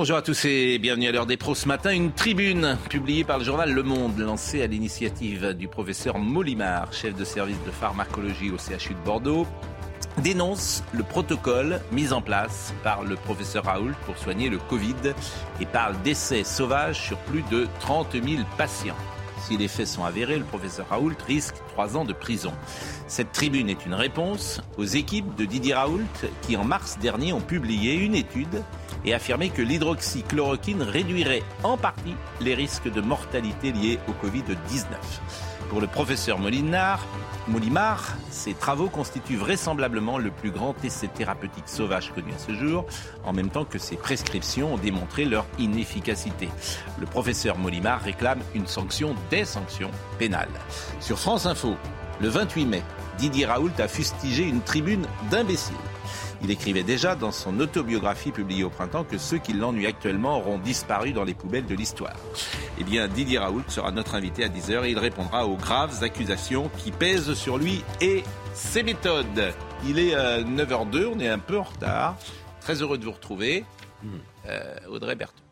Bonjour à tous et bienvenue à l'heure des pros. Ce matin, une tribune publiée par le journal Le Monde, lancée à l'initiative du professeur Molimar, chef de service de pharmacologie au CHU de Bordeaux, dénonce le protocole mis en place par le professeur Raoult pour soigner le Covid et parle d'essais sauvages sur plus de 30 000 patients. Si les faits sont avérés, le professeur Raoult risque trois ans de prison. Cette tribune est une réponse aux équipes de Didier Raoult qui, en mars dernier, ont publié une étude et affirmé que l'hydroxychloroquine réduirait en partie les risques de mortalité liés au Covid-19. Pour le professeur Molinard, Molimar, ces travaux constituent vraisemblablement le plus grand essai thérapeutique sauvage connu à ce jour, en même temps que ses prescriptions ont démontré leur inefficacité. Le professeur Molimar réclame une sanction des sanctions pénales. Sur France Info, le 28 mai, Didier Raoult a fustigé une tribune d'imbéciles. Il écrivait déjà dans son autobiographie publiée au printemps que ceux qui l'ennuient actuellement auront disparu dans les poubelles de l'histoire. Eh bien, Didier Raoult sera notre invité à 10h et il répondra aux graves accusations qui pèsent sur lui et ses méthodes. Il est 9h02, euh, on est un peu en retard. Très heureux de vous retrouver. Euh, Audrey Berthaud.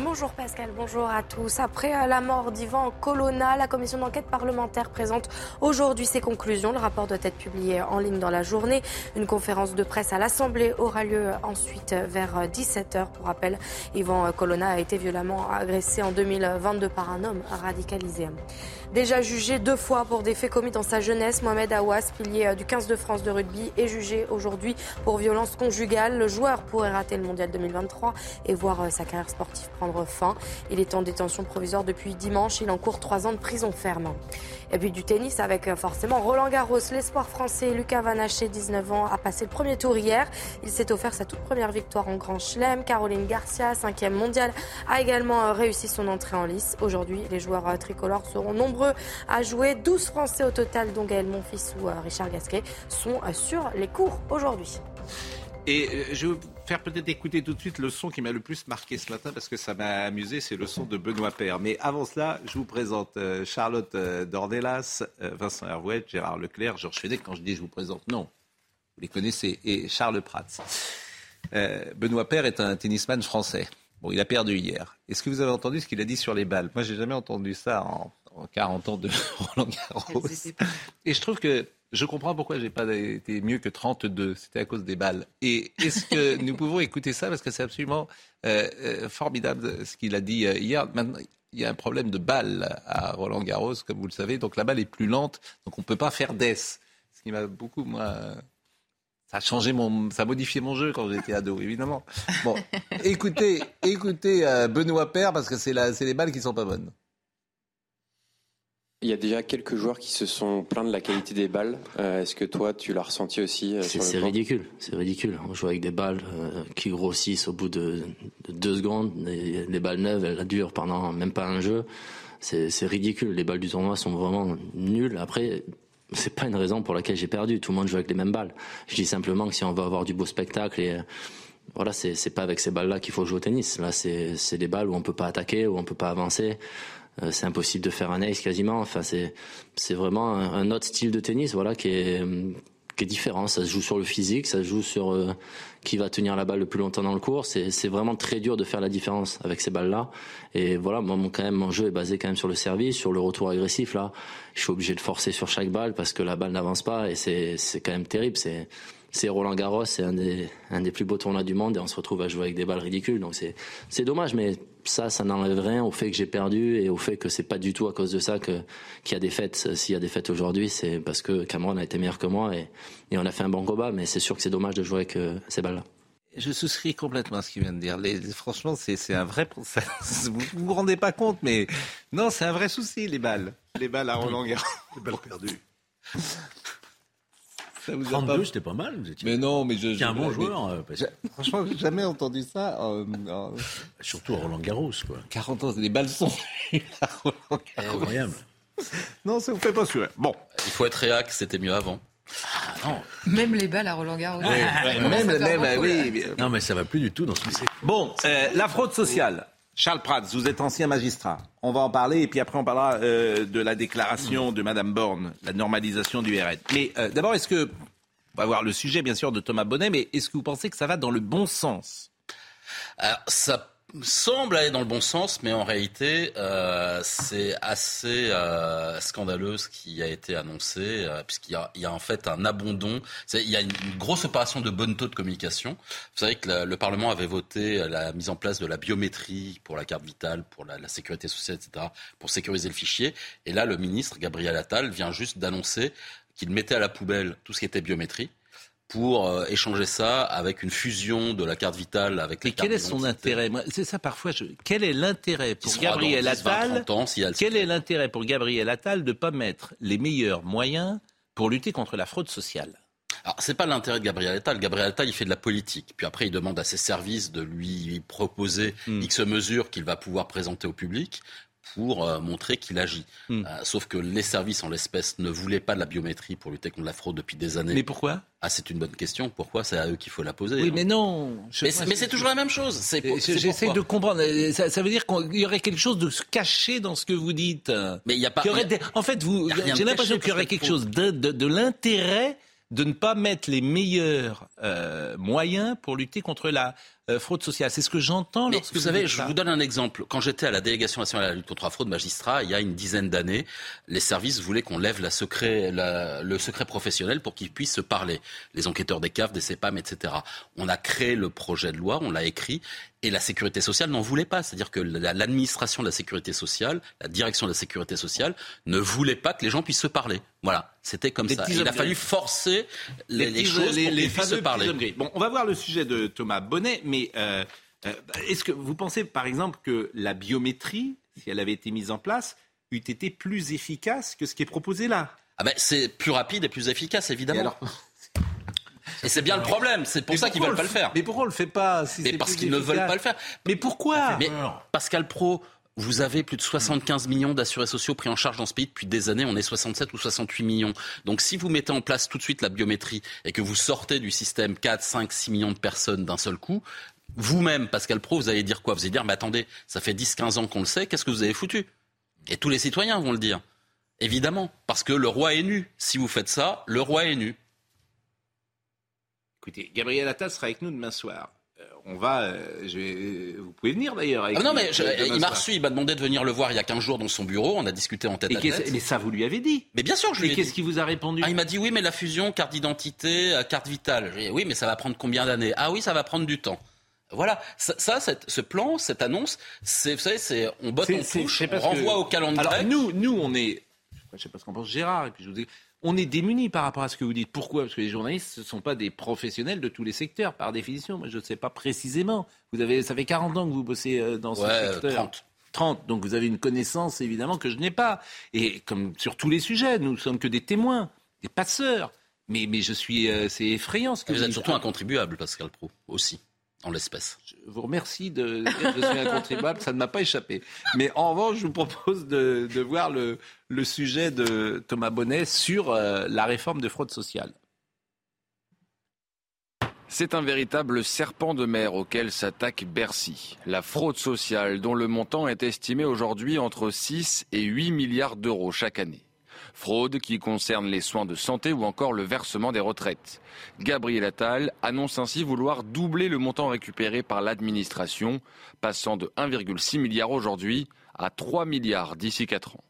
Bonjour Pascal, bonjour à tous. Après euh, la mort d'Ivan Colonna, la commission d'enquête parlementaire présente aujourd'hui ses conclusions. Le rapport doit être publié en ligne dans la journée. Une conférence de presse à l'Assemblée aura lieu ensuite vers 17h. Pour rappel, Ivan Colonna a été violemment agressé en 2022 par un homme radicalisé. Déjà jugé deux fois pour des faits commis dans sa jeunesse, Mohamed Awas, pilier euh, du 15 de France de rugby, est jugé aujourd'hui pour violence conjugale. Le joueur pourrait rater le mondial 2023 et voir euh, sa carrière sportive prendre fin. Il est en détention provisoire depuis dimanche. Il encourt trois ans de prison ferme. Et puis du tennis avec euh, forcément Roland Garros. L'espoir français Lucas Vanaché, 19 ans, a passé le premier tour hier. Il s'est offert sa toute première victoire en Grand Chelem. Caroline Garcia, cinquième mondiale, a également réussi son entrée en lice. Aujourd'hui, les joueurs tricolores seront nombreux à jouer. 12 Français au total, dont Gaël Monfils ou euh, Richard Gasquet, sont euh, sur les cours aujourd'hui. Et euh, je faire peut-être écouter tout de suite le son qui m'a le plus marqué ce matin parce que ça m'a amusé, c'est le son de Benoît Père. Mais avant cela, je vous présente Charlotte Dordelas, Vincent Hervouet, Gérard Leclerc, Georges Fenech. Quand je dis je vous présente, non, vous les connaissez, et Charles Prats. Benoît Père est un tennisman français. Bon, il a perdu hier. Est-ce que vous avez entendu ce qu'il a dit sur les balles? Moi, j'ai jamais entendu ça en en 40 ans de Roland Garros. Et je trouve que je comprends pourquoi j'ai pas été mieux que 32. C'était à cause des balles. Et est-ce que nous pouvons écouter ça? Parce que c'est absolument euh, euh, formidable ce qu'il a dit euh, hier. Maintenant, il y a un problème de balles à Roland Garros, comme vous le savez. Donc la balle est plus lente, donc on peut pas faire d'ess. Ce qui m'a beaucoup moi. Ça a changé mon, ça a modifié mon jeu quand j'étais ado, évidemment. Bon, écoutez, écoutez Benoît Père parce que c'est c'est les balles qui sont pas bonnes. Il y a déjà quelques joueurs qui se sont plaints de la qualité des balles. Euh, est-ce que toi, tu l'as ressenti aussi euh, C'est ridicule, c'est ridicule. On joue avec des balles euh, qui grossissent au bout de, deux secondes. Les, balles neuves, elles durent pendant même pas un jeu. C'est ridicule. Les balles du tournoi sont vraiment nulles. Après, c'est pas une raison pour laquelle j'ai perdu. Tout le monde joue avec les mêmes balles. Je dis simplement que si on veut avoir du beau spectacle et voilà, c'est pas avec ces balles-là qu'il faut jouer au tennis. Là, c'est des balles où on peut pas attaquer, où on peut pas avancer. Euh, c'est impossible de faire un ace quasiment. Enfin, c'est c'est vraiment un, autre style de tennis, voilà, qui est qui est différent. Ça se joue sur le physique, ça se joue sur euh, qui va tenir la balle le plus longtemps dans le cours. C'est c'est vraiment très dur de faire la différence avec ces balles-là. Et voilà, moi, mon, quand même, mon jeu est basé quand même sur le service, sur le retour agressif. Là, je suis obligé de forcer sur chaque balle parce que la balle n'avance pas et c'est c'est quand même terrible. C'est c'est Roland Garros, c'est un des, un des plus beaux tournois du monde et on se retrouve à jouer avec des balles ridicules. Donc c'est, c'est dommage, mais ça, ça n'enlève rien au fait que j'ai perdu et au fait que c'est pas du tout à cause de ça que, qu'il y a des fêtes. S'il y a des fêtes aujourd'hui, c'est parce que Cameron a été meilleur que moi et, et on a fait un bon combat, mais c'est sûr que c'est dommage de jouer avec euh, ces balles-là. Je souscris complètement à ce qu'il vient de dire. Les, franchement, c'est, c'est un vrai. Ça, vous vous rendez pas compte, mais non, c'est un vrai souci, les balles. Les balles à Roland Garros. Les balles perdues. 32, c'était pas mal. Vous étiez... Mais non, mais je. C'est un bon joueur. Euh, franchement, j'ai jamais entendu ça. Euh, Surtout à Roland Garros, quoi. 40 ans, c'est des balsons. Incroyable. non, ça vous fait pas sûr. Bon. Il faut être réac, c'était mieux avant. Ah, non. Même les balles à Roland Garros. même, même, oui. Non, mais ça va plus du tout dans ce lycée. Bon, euh, la fraude sociale. Charles Prats, vous êtes ancien magistrat. On va en parler et puis après on parlera euh, de la déclaration de Madame Borne, la normalisation du RN. Mais euh, d'abord, est-ce que on va voir le sujet bien sûr de Thomas Bonnet, mais est-ce que vous pensez que ça va dans le bon sens? Ça semble aller dans le bon sens, mais en réalité, euh, c'est assez euh, scandaleux ce qui a été annoncé, euh, puisqu'il y y a en fait un abandon. Il y a une, grosse opération de bonne taux de communication. Vous savez que le Parlement avait voté la mise en place de la biométrie pour la carte vitale, pour la, la sécurité sociale, etc., pour sécuriser le fichier. Et là, le ministre Gabriel Attal vient juste d'annoncer qu'il mettait à la poubelle tout ce qui était biométrie pour euh, échanger ça avec une fusion de la carte vitale avec les Mais quel est son intérêt C'est ça parfois. Je... Quel est l'intérêt pour Gabriel Attal Quel est l'intérêt pour Gabriel Attal de pas mettre les meilleurs moyens pour lutter contre la fraude sociale alors, c'est pas l'intérêt de Gabriel Attal. Gabriel Attal, il fait de la politique. Puis après, il demande à ses services de lui proposer hmm. X mesures qu'il va pouvoir présenter au public pour euh, montrer qu'il agit. Hmm. Euh, sauf que les services en l'espèce ne voulaient pas de la biométrie pour lutter contre la fraude depuis des années. Mais pourquoi? Ah, c'est une bonne question. Pourquoi? C'est à eux qu'il faut la poser. Oui, hein. mais non. mais, c'est toujours la même chose. J'essaie de comprendre. Euh, ça, veut dire qu'il y aurait quelque chose de caché dans ce que vous dites. Mais il y a pas. En fait, vous, j'ai l'impression qu'il y aurait quelque chose de, de, de l'intérêt de ne pas mettre les meilleurs euh, moyens pour lutter contre la euh, fraude sociale. C'est ce que j'entends lorsque vous, vous savez, je vous donne un exemple. Quand j'étais à la délégation nationale à la lutte contre la fraude magistrat, il y a une dizaine d'années, les services voulaient qu'on lève la secret, la, le secret professionnel pour qu'ils puissent se parler. Les enquêteurs des CAF, des CEPAM, etc. On a créé le projet de loi, on l'a écrit, et la sécurité sociale n'en voulait pas. C'est-à-dire que l'administration de la sécurité sociale, la direction de la sécurité sociale, ne voulait pas que les gens puissent se parler. Voilà, c'était comme ça. Il a fallu forcer les, les, choses pour qu'ils puissent se parler. Bon, on va voir le sujet de Thomas Bonnet, mais euh, euh, est-ce que vous pensez, par exemple, que la biométrie, si elle avait été mise en place, eût été plus efficace que ce qui est proposé là? Ah ben, C'est plus rapide et plus efficace, évidemment. Et c'est bien le problème, c'est pour ça qu'ils veulent pas le faire. Mais pourquoi on le fait pas Mais parce qu'ils ne veulent pas le faire. Mais pourquoi Mais Pascal Pro, vous avez plus de 75 millions d'assurés sociaux pris en charge dans ce pays depuis des années. On est 67 ou 68 millions. Donc si vous mettez en place tout de suite la biométrie et que vous sortez du système 4, 5, 6 millions de personnes d'un seul coup, vous-même, Pascal Pro, vous allez dire quoi? Vous allez dire, mais attendez, ça fait 10, 15 ans qu'on le sait, qu'est-ce que vous avez foutu? Et tous les citoyens vont le dire. Évidemment, parce que le roi est nu. Si vous faites ça, le roi est nu. Écoutez, Gabriel Attal sera avec nous demain soir. Euh, on va, euh, je vais, vous pouvez venir d'ailleurs. Ah non, mais il m'a reçu, il m'a demandé de venir le voir il y a 15 jours dans son bureau. On a discuté en tête à tête. Mais ça, vous lui avez dit. Mais bien sûr, je lui ai qu'est-ce qu'il vous a répondu ah, Il m'a dit oui, mais la fusion carte d'identité, euh, carte vitale. Dit, oui, mais ça va prendre combien d'années? Ah oui, ça va prendre du temps. Voilà, ça, ça ce plan, cette annonce, c'est, vous savez, c'est on botte, on touche, on renvoie au calendrier. Alors nous, nous, on est, je sais pas ce qu'en pense Gérard, et puis je vous dis, on est démunis par rapport à ce que vous dites. Pourquoi? Parce que les journalistes, ne sont pas des professionnels de tous les secteurs, par définition. Moi, je ne sais pas précisément. Vous avez, ça fait 40 ans que vous bossez euh, dans ce secteur. 30. 30. Donc vous avez une connaissance, évidemment, que je n'ai pas. Et comme sur tous les sujets, nous ne sommes que des témoins, des passeurs. Mais, mais je suis, euh, c'est effrayant ce que vous, vous êtes surtout un contribuable, Pascal Pro, aussi en l'espèce. Je vous remercie de dire que je suis un contribuable, ça ne m'a pas échappé. Mais en revanche, je vous propose de, voir le, sujet de Thomas Bonnet sur euh, la réforme de fraude sociale. C'est un véritable serpent de mer auquel s'attaque Bercy. La fraude sociale dont le montant est estimé aujourd'hui entre 6 et 8 milliards d'euros chaque année. Fraude qui concerne les soins de santé ou encore le versement des retraites. Gabriel Attal annonce ainsi vouloir doubler le montant récupéré par l'administration, passant de 1,6 milliard aujourd'hui à 3 milliards d'ici 4 ans.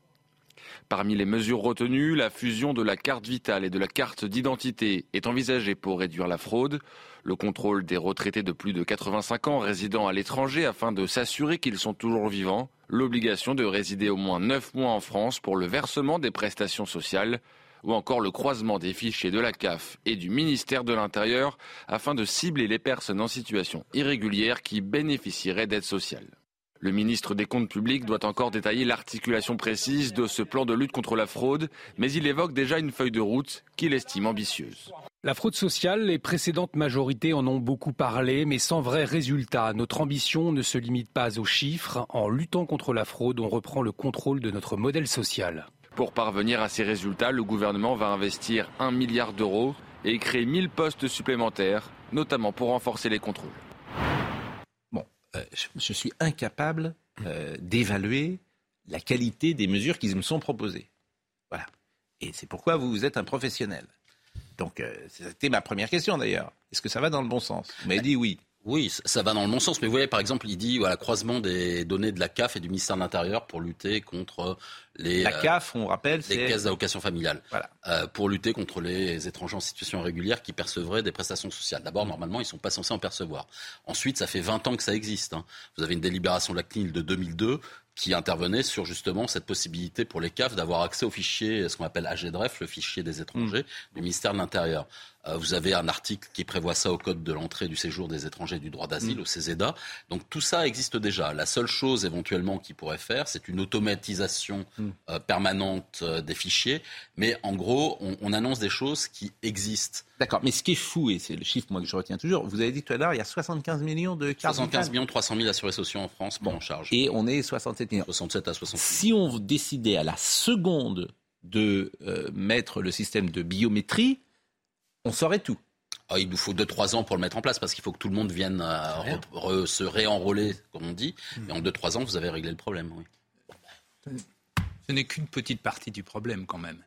Parmi les mesures retenues, la fusion de la carte vitale et de la carte d'identité est envisagée pour réduire la fraude, le contrôle des retraités de plus de 85 ans résidant à l'étranger afin de s'assurer qu'ils sont toujours vivants, l'obligation de résider au moins 9 mois en France pour le versement des prestations sociales, ou encore le croisement des fichiers de la CAF et du ministère de l'Intérieur afin de cibler les personnes en situation irrégulière qui bénéficieraient d'aide sociale. Le ministre des Comptes publics doit encore détailler l'articulation précise de ce plan de lutte contre la fraude, mais il évoque déjà une feuille de route qu'il estime ambitieuse. La fraude sociale, les précédentes majorités en ont beaucoup parlé, mais sans vrai résultat. Notre ambition ne se limite pas aux chiffres. En luttant contre la fraude, on reprend le contrôle de notre modèle social. Pour parvenir à ces résultats, le gouvernement va investir 1 milliard d'euros et créer 1000 postes supplémentaires, notamment pour renforcer les contrôles. Euh, je, je suis incapable euh, d'évaluer la qualité des mesures qui me sont proposées. Voilà. Et c'est pourquoi vous êtes un professionnel. Donc, euh, c'était ma première question d'ailleurs. Est-ce que ça va dans le bon sens? Vous m'avez dit oui. Oui, ça- va dans le bon sens. Mais vous voyez, par exemple, il dit voilà, croisement des données de la CAF et du ministère de l'Intérieur pour lutter contre les, La euh, CAF, on rappelle, les c'est caisses d'allocation familiale. Voilà. Euh, pour lutter contre les étrangers en situation irrégulière qui percevraient des prestations sociales. D'abord, normalement, ils ne sont pas censés en percevoir. Ensuite, ça fait 20 ans que ça existe. hein. Vous avez une délibération de la CNIL de 2002 qui intervenait sur justement cette possibilité pour les CAF d'avoir accès au fichier, ce qu'on appelle AGDREF, le fichier des étrangers du ministère de l'Intérieur. Euh, vous avez un article qui prévoit ça au Code de l'entrée du séjour des étrangers du droit d'asile, au CESEDA. Donc tout ça existe déjà. La seule chose éventuellement qu'il pourrait faire, c'est une automatisation euh, permanente euh, des fichiers. Mais en gros, on, on annonce des choses qui existent. D'accord, mais ce qui est fou, et c'est le chiffre moi, que je retiens toujours, vous avez dit tout à l'heure, il y a 75 millions de cartes 75 vitales. millions 300 000 assurés sociaux en France pour en charge. Et on est 67 millions. 67 à 68 Si on décidait à la seconde de euh, mettre le système de biométrie, on saurait tout. Ah, il nous faut 2-3 ans pour le mettre en place parce qu'il faut que tout le monde vienne euh, re- re- se réenrôler, comme on dit. Et en 2-3 ans, vous avez réglé le problème. Oui. Ce n'est qu'une petite partie du problème quand même.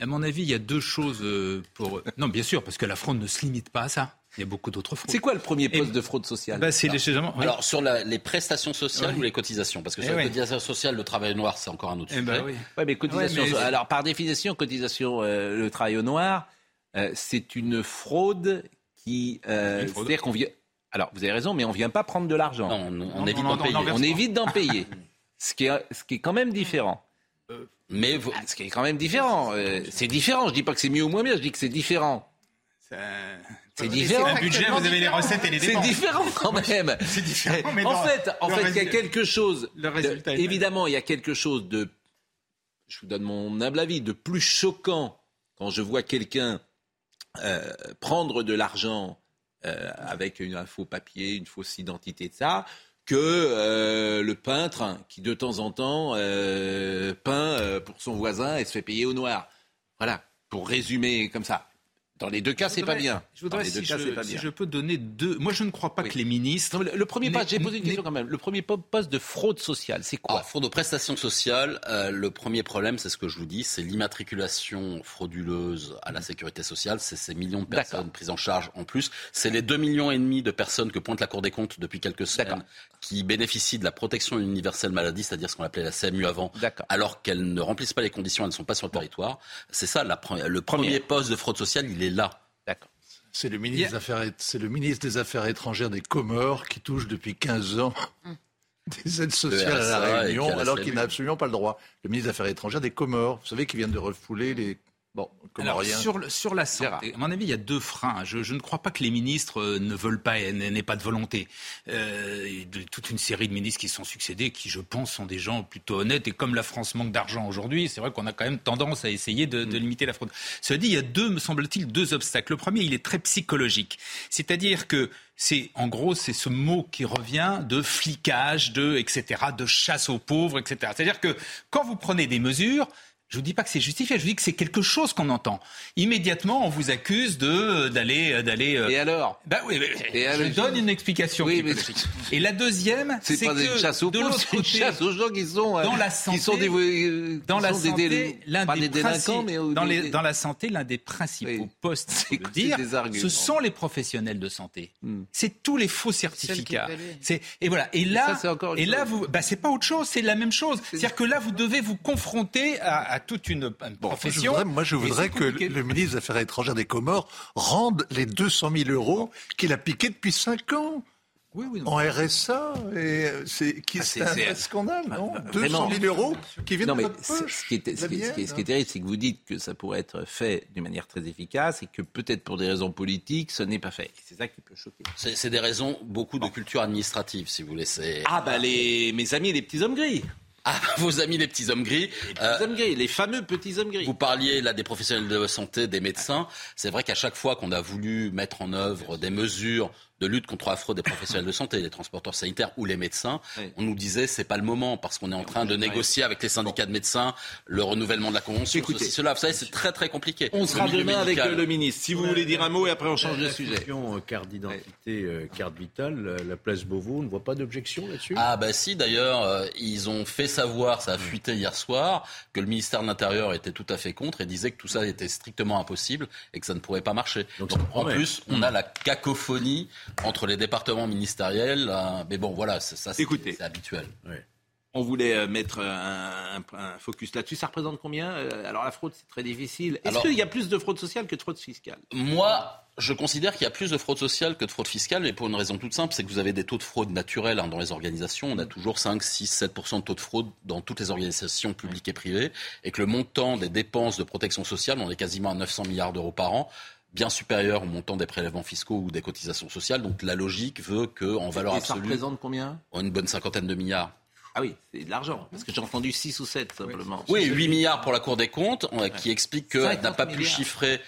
À mon avis, il y a deux choses euh, pour... Non, bien sûr, parce que la fraude ne se limite pas à ça. Il y a beaucoup d'autres fraudes. C'est quoi le premier poste de fraude sociale bah, C'est légèrement... oui. Alors, sur la- les prestations sociales ou les cotisations Parce que Eh sur les oui. cotisations sociales, le travail noir, c'est encore un autre Eh sujet. ben oui. Ouais, mais cotisation. Ouais, mais- Alors, par définition, cotisation, euh, le travail au noir, euh, c'est une fraude qui. euh. C'est-à-dire qu'on vient. Alors, vous avez raison, mais on vient pas prendre de l'argent. Non, on, on Non, évite d'en payer. on évite d'en payer. ce, qui est, ce qui est quand même différent. Mais vous- Ah, Ce qui est quand même différent. Euh, c'est différent. Je dis pas que c'est mieux ou moins bien, je dis que c'est différent. Ça- C'est différent. Un budget, vous avez les recettes et les C'est dépenses. différent quand même. C'est différent, mais en fait, en fait, il y a quelque chose. le résultat de- est le évidemment, il y a quelque chose de. Je vous donne mon humble avis, de plus choquant quand je vois quelqu'un euh, prendre de l'argent euh, avec une- un faux papier, une fausse identité, de ça, que euh, le peintre qui de temps en temps peint pour son voisin et se fait payer au noir. Voilà, pour résumer comme ça. Dans les deux cas, c'est pas bien. Je voudrais, Dans les deux si, cas, je, c'est pas si je peux donner deux... Moi, je ne crois pas Oui. que les ministres... Non, le, premier poste, j'ai posé une question quand même. Le premier po- poste de fraude sociale, c'est quoi? Alors, fraude aux prestations sociales, euh, le premier problème, c'est ce que je vous dis, c'est l'immatriculation frauduleuse à la sécurité sociale. C'est ces millions de personnes prises en charge en plus. C'est les 2 millions et demi de personnes que pointe la Cour des comptes depuis quelques semaines. Qui bénéficient de la protection universelle maladie, c'est-à-dire ce qu'on appelait la CMU avant, alors qu'elles ne remplissent pas les conditions, elles ne sont pas sur le territoire. C'est ça, la pre- le premier Première. poste de fraude sociale, il est là. D'accord. C'est le, ministre des Affaires, c'est le ministre des Affaires étrangères des Comores qui touche depuis 15 ans des aides sociales à la Réunion, alors qu'il n'a absolument pas le droit. Le ministre des Affaires étrangères des Comores, vous savez, qui vient de refouler les bon, Alors, Comoriens. sur, le- sur la santé, à mon avis, il y a deux freins. Je, je ne crois pas que les ministres euh, ne veulent pas et n'aient pas de volonté. Euh, de, toute une série de ministres qui se sont succédés, qui, je pense, sont des gens plutôt honnêtes. Et comme la France manque d'argent aujourd'hui, c'est vrai qu'on a quand même tendance à essayer de, de limiter la fraude. Cela dit, il y a deux, me semble-t-il, deux obstacles. Le premier, il est très psychologique. C'est-à-dire que c'est, en gros, c'est ce mot qui revient de flicage, de, etc., de chasse aux pauvres, etc. C'est-à-dire que quand vous prenez des mesures, je vous dis pas que c'est justifié, je vous dis que c'est quelque chose qu'on entend. Immédiatement, on vous accuse de d'aller d'aller. euh, Et alors? Bah oui, mais Et je alors, donne une explication. Oui, qui mais- Et la deuxième, C'est que de pauvres, l'autre une côté, chasse aux gens qui sont, euh, dans la qui santé, sont des, euh, dans qui la sont des santé, l'un pas des, des mais dans, les- dans la santé, l'un des principaux Oui. postes, le dire, ce sont les professionnels de santé. Hmm. C'est tous les faux certificats. C'est et voilà. Et là, ça, encore une et là, chose. vous, bah, c'est pas autre chose, c'est la même chose. C'est-à-dire que là, vous devez vous confronter à, à toute une, une Moi, je profession. voudrais, moi, je voudrais que compliqué. le ministre des Affaires étrangères des Comores rende les 200 000 euros qu'il a piqués depuis 5 ans. Oui, oui. En RSA, et euh, c'est qui Ah, c'est un scandale, non Ah, 200 000 euros qui viennent Non, de mais votre poche. ce qui est, ce qui est- ce qui est- ce qui est terrible, c'est que vous dites que ça pourrait être fait d'une manière très efficace et que peut-être pour des raisons politiques, ce n'est pas fait. C'est ça qui peut choquer. C'est des raisons, beaucoup de culture administrative, si vous voulez. C'est- Ah bah les, mes amis les petits hommes gris. Ah, vos amis les petits hommes gris. Les hommes gris, les fameux petits hommes gris. Vous parliez là des professionnels de santé, des médecins. C'est vrai qu'à chaque fois qu'on a voulu mettre en œuvre des mesures de lutte contre la fraude des professionnels de santé, les transporteurs sanitaires ou les médecins, Oui. on nous disait c'est pas le moment parce qu'on est en train de négocier avec les syndicats de médecins le renouvellement de la convention. Écoutez, ceci, cela, vous savez, c'est très très compliqué. On sera demain avec médical. le ministre. Si vous voulez dire un mot et après on change de La sujet. question, euh, carte d'identité, euh, carte vitale, la, la place Beauvau, on ne voit pas d'objection là-dessus? Ah bah si d'ailleurs euh, ils ont fait savoir, ça a fuité hier soir, que le ministère de l'Intérieur était tout à fait contre et disait que tout ça était strictement impossible et que ça ne pourrait pas marcher. Donc, Donc, ça en plus on a la cacophonie entre les départements ministériels, euh, mais bon voilà, c'est- ça c'est habituel. On voulait euh, mettre un, un- un focus là-dessus. Ça représente combien Euh, Alors la fraude, c'est très difficile. Est-ce qu'il y a plus de fraude sociale que de fraude fiscale? Moi, je considère qu'il y a plus de fraude sociale que de fraude fiscale, mais pour une raison toute simple, c'est que vous avez des taux de fraude naturels hein, dans les organisations. On a toujours 5, 6, 7% de taux de fraude dans toutes les organisations publiques et privées, et que le montant des dépenses de protection sociale, on est quasiment à 900 milliards d'euros par an, bien supérieur au montant des prélèvements fiscaux ou des cotisations sociales. Donc la logique veut que, en valeur Et ça absolue, représente combien? une bonne cinquantaine de milliards. Ah oui, c'est de l'argent. Parce que j'ai entendu 6 ou 7 simplement. Oui, 8 milliards pour la Cour des comptes, euh, qui explique qu'elle 50 n'a pas pu chiffrer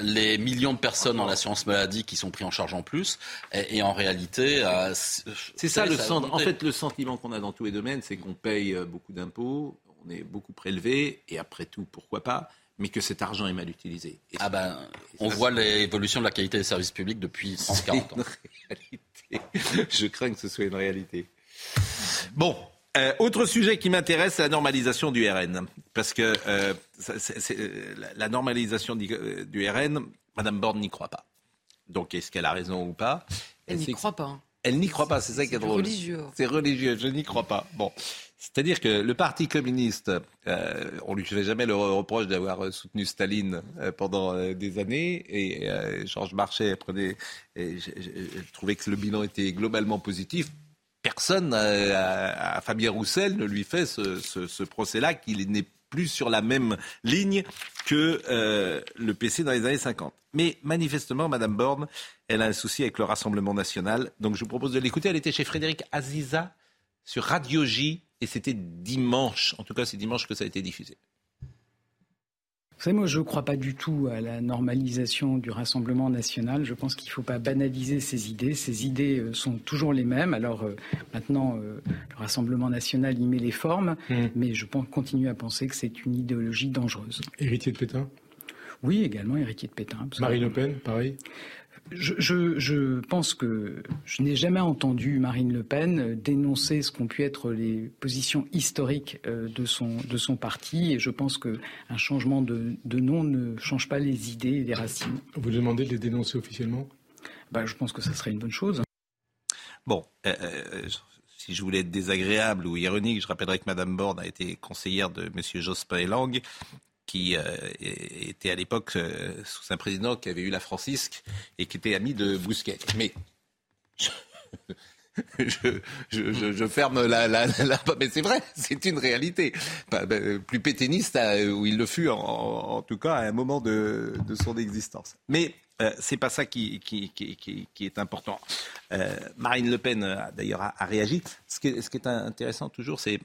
les millions de personnes en assurance maladie qui sont pris en charge en plus. Et, et en réalité, euh, C'est ça le sentiment. En fait, le sentiment qu'on a dans tous les domaines, c'est qu'on paye euh, beaucoup d'impôts, on est beaucoup prélevé, et après tout, pourquoi pas, mais que cet argent est mal utilisé. Et Ah ben, on ça, voit l'évolution de la qualité des services publics depuis 140 ans. une réalité. Je crains que ce soit une réalité. Bon. euh, autre sujet qui m'intéresse, c'est la normalisation du RN. Parce que euh, ça- euh, la, la normalisation du, euh, du RN, Madame Borne n'y croit pas. Donc, est-ce qu'elle a raison ou pas? Elle n'y croit pas. hein. Elle n'y croit pas, c'est ça qui est C'est drôle. religieux. C'est religieux, je n'y crois pas. Bon. C'est-à-dire que le Parti communiste, euh, on lui fait jamais le reproche d'avoir euh, soutenu Staline euh, pendant euh, des années, et euh, Georges Marchais prenait, et que le bilan était globalement positif. Personne à, à Fabien Roussel ne lui fait ce, ce- ce procès-là, qu'il n'est plus sur la même ligne que le PC dans les années 50. Mais manifestement, Madame Borne, elle a un souci avec le Rassemblement national. Donc je vous propose de l'écouter. Elle était chez Frédéric Aziza sur Radio J et c'était dimanche. En tout cas, c'est dimanche que ça a été diffusé. Vous savez, moi, je ne crois pas du tout à la normalisation du Rassemblement national. Je pense qu'il ne faut pas banaliser ces idées. Ces idées euh, sont toujours les mêmes. Alors euh, maintenant, euh, le Rassemblement national y met les formes, mais je pense, continue à penser que c'est une idéologie dangereuse. Héritier de Pétain? Oui, également héritier de Pétain. absolument. Marine Le Pen, pareil? Je, je- je pense que je n'ai jamais entendu Marine Le Pen dénoncer ce qu'ont pu être les positions historiques euh, de son, de son parti. Et je pense qu'un changement de, de nom ne change pas les idées et les racines. Vous demandez de les dénoncer officiellement? Bah, je pense que ça serait une bonne chose. Bon, euh, euh, si je voulais être désagréable ou ironique, je rappellerai que Madame Borne a été conseillère de Monsieur Jospin Lang, qui euh, était à l'époque euh, sous un président qui avait eu la Francisque et qui était ami de Bousquet. Mais je, ferme la, la, mais c'est vrai, c'est une réalité. Ben, plus pétainiste euh, où il le fut, en, tout cas à un moment de, de son existence. Mais euh, c'est pas ça qui, qui, qui, qui- est important. Euh, Marine Le Pen d'ailleurs a, réagi. Ce qui, est, ce qui est intéressant toujours, c'est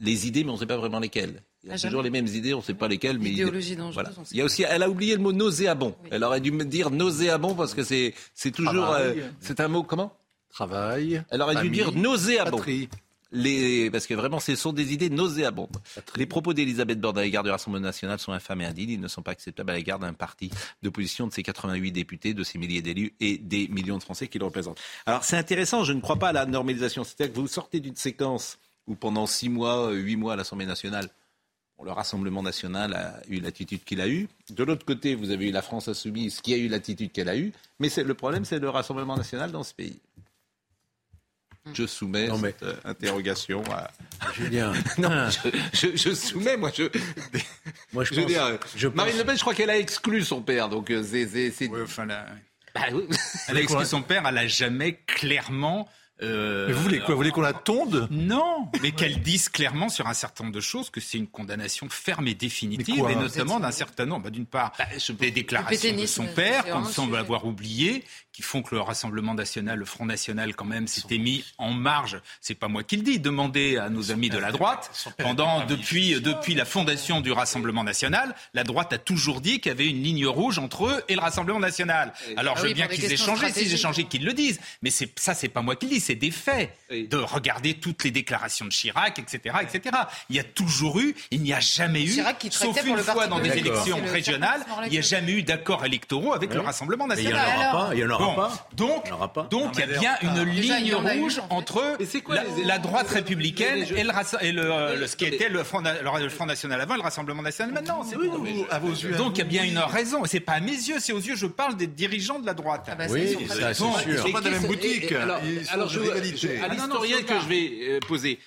les idées, mais on ne sait pas vraiment lesquelles. Il y a Ah, toujours jamais. les mêmes idées, on ne sait pas lesquelles. Mais Idéologie dangereuse, Voilà. Il y a aussi, elle a oublié le mot nauséabond. Elle aurait dû me dire nauséabond parce que c'est c'est toujours, euh, c'est un mot comment? Travail. Elle aurait dû famille, dire nauséabond. patrie. Les, parce que vraiment, ce sont des idées nauséabondes. Les propos d'Elisabeth Borne à l'égard du Rassemblement national sont infâmes et indignes. Ils ne sont pas acceptables à l'égard d'un parti d'opposition de ses 88 députés, de ses milliers d'élus et des millions de Français qui le représentent. Alors, c'est intéressant. Je ne crois pas à la normalisation. C'est-à-dire que vous sortez d'une séquence où pendant six mois, huit mois à l'Assemblée nationale, le Rassemblement national a eu l'attitude qu'il a eue. De l'autre côté, vous avez eu la France insoumise qui a eu l'attitude qu'elle a eue. Mais le problème, c'est le Rassemblement national dans ce pays. Je soumets Non, mais- cette euh, interrogation à. Julien. non, je, je- je soumets, moi. Je, Moi, je je veux pense- dire, je pense- Marine Le Pen, je crois qu'elle a exclu son père, donc euh, c'est. Ouais, enfin, Bah Elle a exclu son père, elle a jamais clairement. Euh, Mais vous voulez quoi Vous voulez qu'on la tonde? Non, mais qu'elle dise clairement sur un certain nombre de choses que c'est une condamnation ferme et définitive, quoi et notamment d'un certain nombre. Bah, D'une part, des déclarations de son père, qu'on le semble avoir oublié, qui font que le Rassemblement national, le Front national, quand même, s'était mis en marge. C'est pas moi qui le dis. Demandez à nos amis de la droite. Pendant depuis depuis la fondation du Rassemblement national, la droite a toujours dit qu'il y avait une ligne rouge entre eux et le Rassemblement national. Alors Ah je veux bien qu'ils aient changé, s'ils aient changé, qu'ils le disent. Mais c'est ça, c'est pas moi qui le dis, c'est des faits. De regarder toutes les déclarations de Chirac, etc., etc. Il y a toujours eu, il n'y a jamais eu, sauf une le fois dans des élections régionales, il n'y a jamais eu d'accords électoraux avec le. Rassemblement Mais il y en national. aura pas, Bon, pas. Donc, Il y en aura pas. donc il y a bien une Déjà, y ligne en rouge en fait. entre la, la droite républicaine et, le, rass- et le, euh, le- ce qui était le Front, na- le Front National avant et le Rassemblement National maintenant. À vos yeux. Donc il y a bien une raison. C'est pas à mes yeux, c'est aux yeux. Je parle des dirigeants de la droite. bah, ça, Oui, c'est sûr. Ils sont pas de la même boutique. alors, de je, je- à Ah l'historien que je vais poser,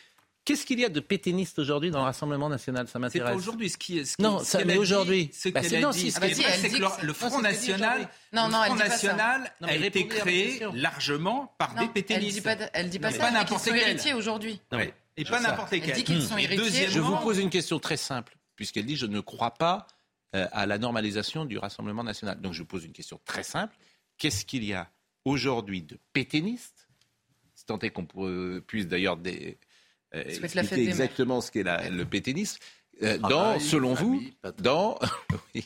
qu'est-ce qu'il y a de pétainiste aujourd'hui dans le Rassemblement national? Ça C'est m'intéresse. pas aujourd'hui ce qui ce qui- Non, ce ça- mais aujourd'hui. Ce Bah, c'est- a non, dit, c'est- ce qui est ah bah si, elle c'est dit que le, c'est- le Front c'est National, aujourd'hui. Non, le non, elle Front. National Non, a été créé largement par des Non, elle dit pas, elle dit pas Mais ça, pas elle dit qu'ils n'importe sont héritiers aujourd'hui. Et pas n'importe Elle lesquels. dit qu'ils sont Et héritiers. je vous pose une question très simple, puisqu'elle dit je ne crois pas euh, à la normalisation du Rassemblement national. Donc je vous pose une question très simple. Qu'est-ce qu'il y a aujourd'hui de pétainistes C'est tant est qu'on puisse d'ailleurs euh, expliquer des mères. exactement ce qu'est le pétainisme. Euh, dans, Travail, selon vous, famille, dans oui,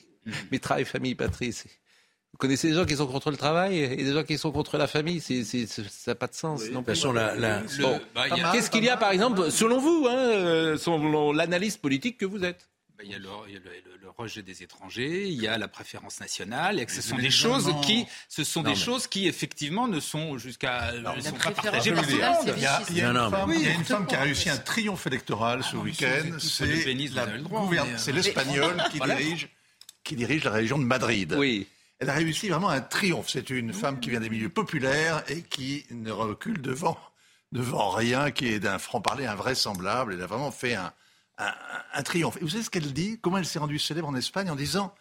mais travail, famille, patrie, vous connaissez des gens qui sont contre le travail et des gens qui sont contre la famille. C'est- ça n'a pas de sens. non De façon, la, Bon. bah, a- Qu'est-ce qu'il y a, par exemple, selon vous, hein, euh, selon l'analyste politique que vous êtes? Bah, il y a le, il y a le- le- le rejet des étrangers, il y a la préférence nationale, et que ce sont des choses qui, ce sont Non, des mais- choses qui effectivement ne sont jusqu'à, ne la sont pas partagées par tout le nationale, monde. c'est Il y a, il y a Non, une, non, femme, mais- il y a une Oui, femme qui a réussi un triomphe électoral ce non, mais week-end. c'est- l'espagnol qui Voilà. dirige qui dirige la région de Madrid. Oui. Elle a réussi vraiment un triomphe. C'est une femme qui vient des milieux populaires et qui ne recule devant, devant rien, qui est d'un franc-parler invraisemblable. Elle a vraiment fait un, un, un triomphe. Et vous savez ce qu'elle dit? Comment elle s'est rendue célèbre en Espagne en disant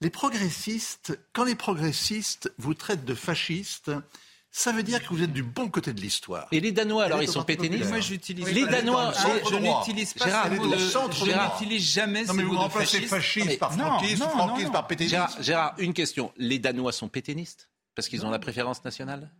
Les progressistes, quand les progressistes vous traitent de fascistes, ça veut dire que vous êtes du bon côté de l'histoire. Et les Danois, alors, ils sont pétainistes populaire. Moi, j'utilise Les Danois, je- n'utilise pas Gérard, ce mot de centre je n'utilise jamais Non, mais vous mot de remplacez fasciste. par franquiste, non, franquiste non, par pétainiste. Gérard, Gérard, une question. Les Danois sont pétainistes Parce qu'ils ont la préférence nationale?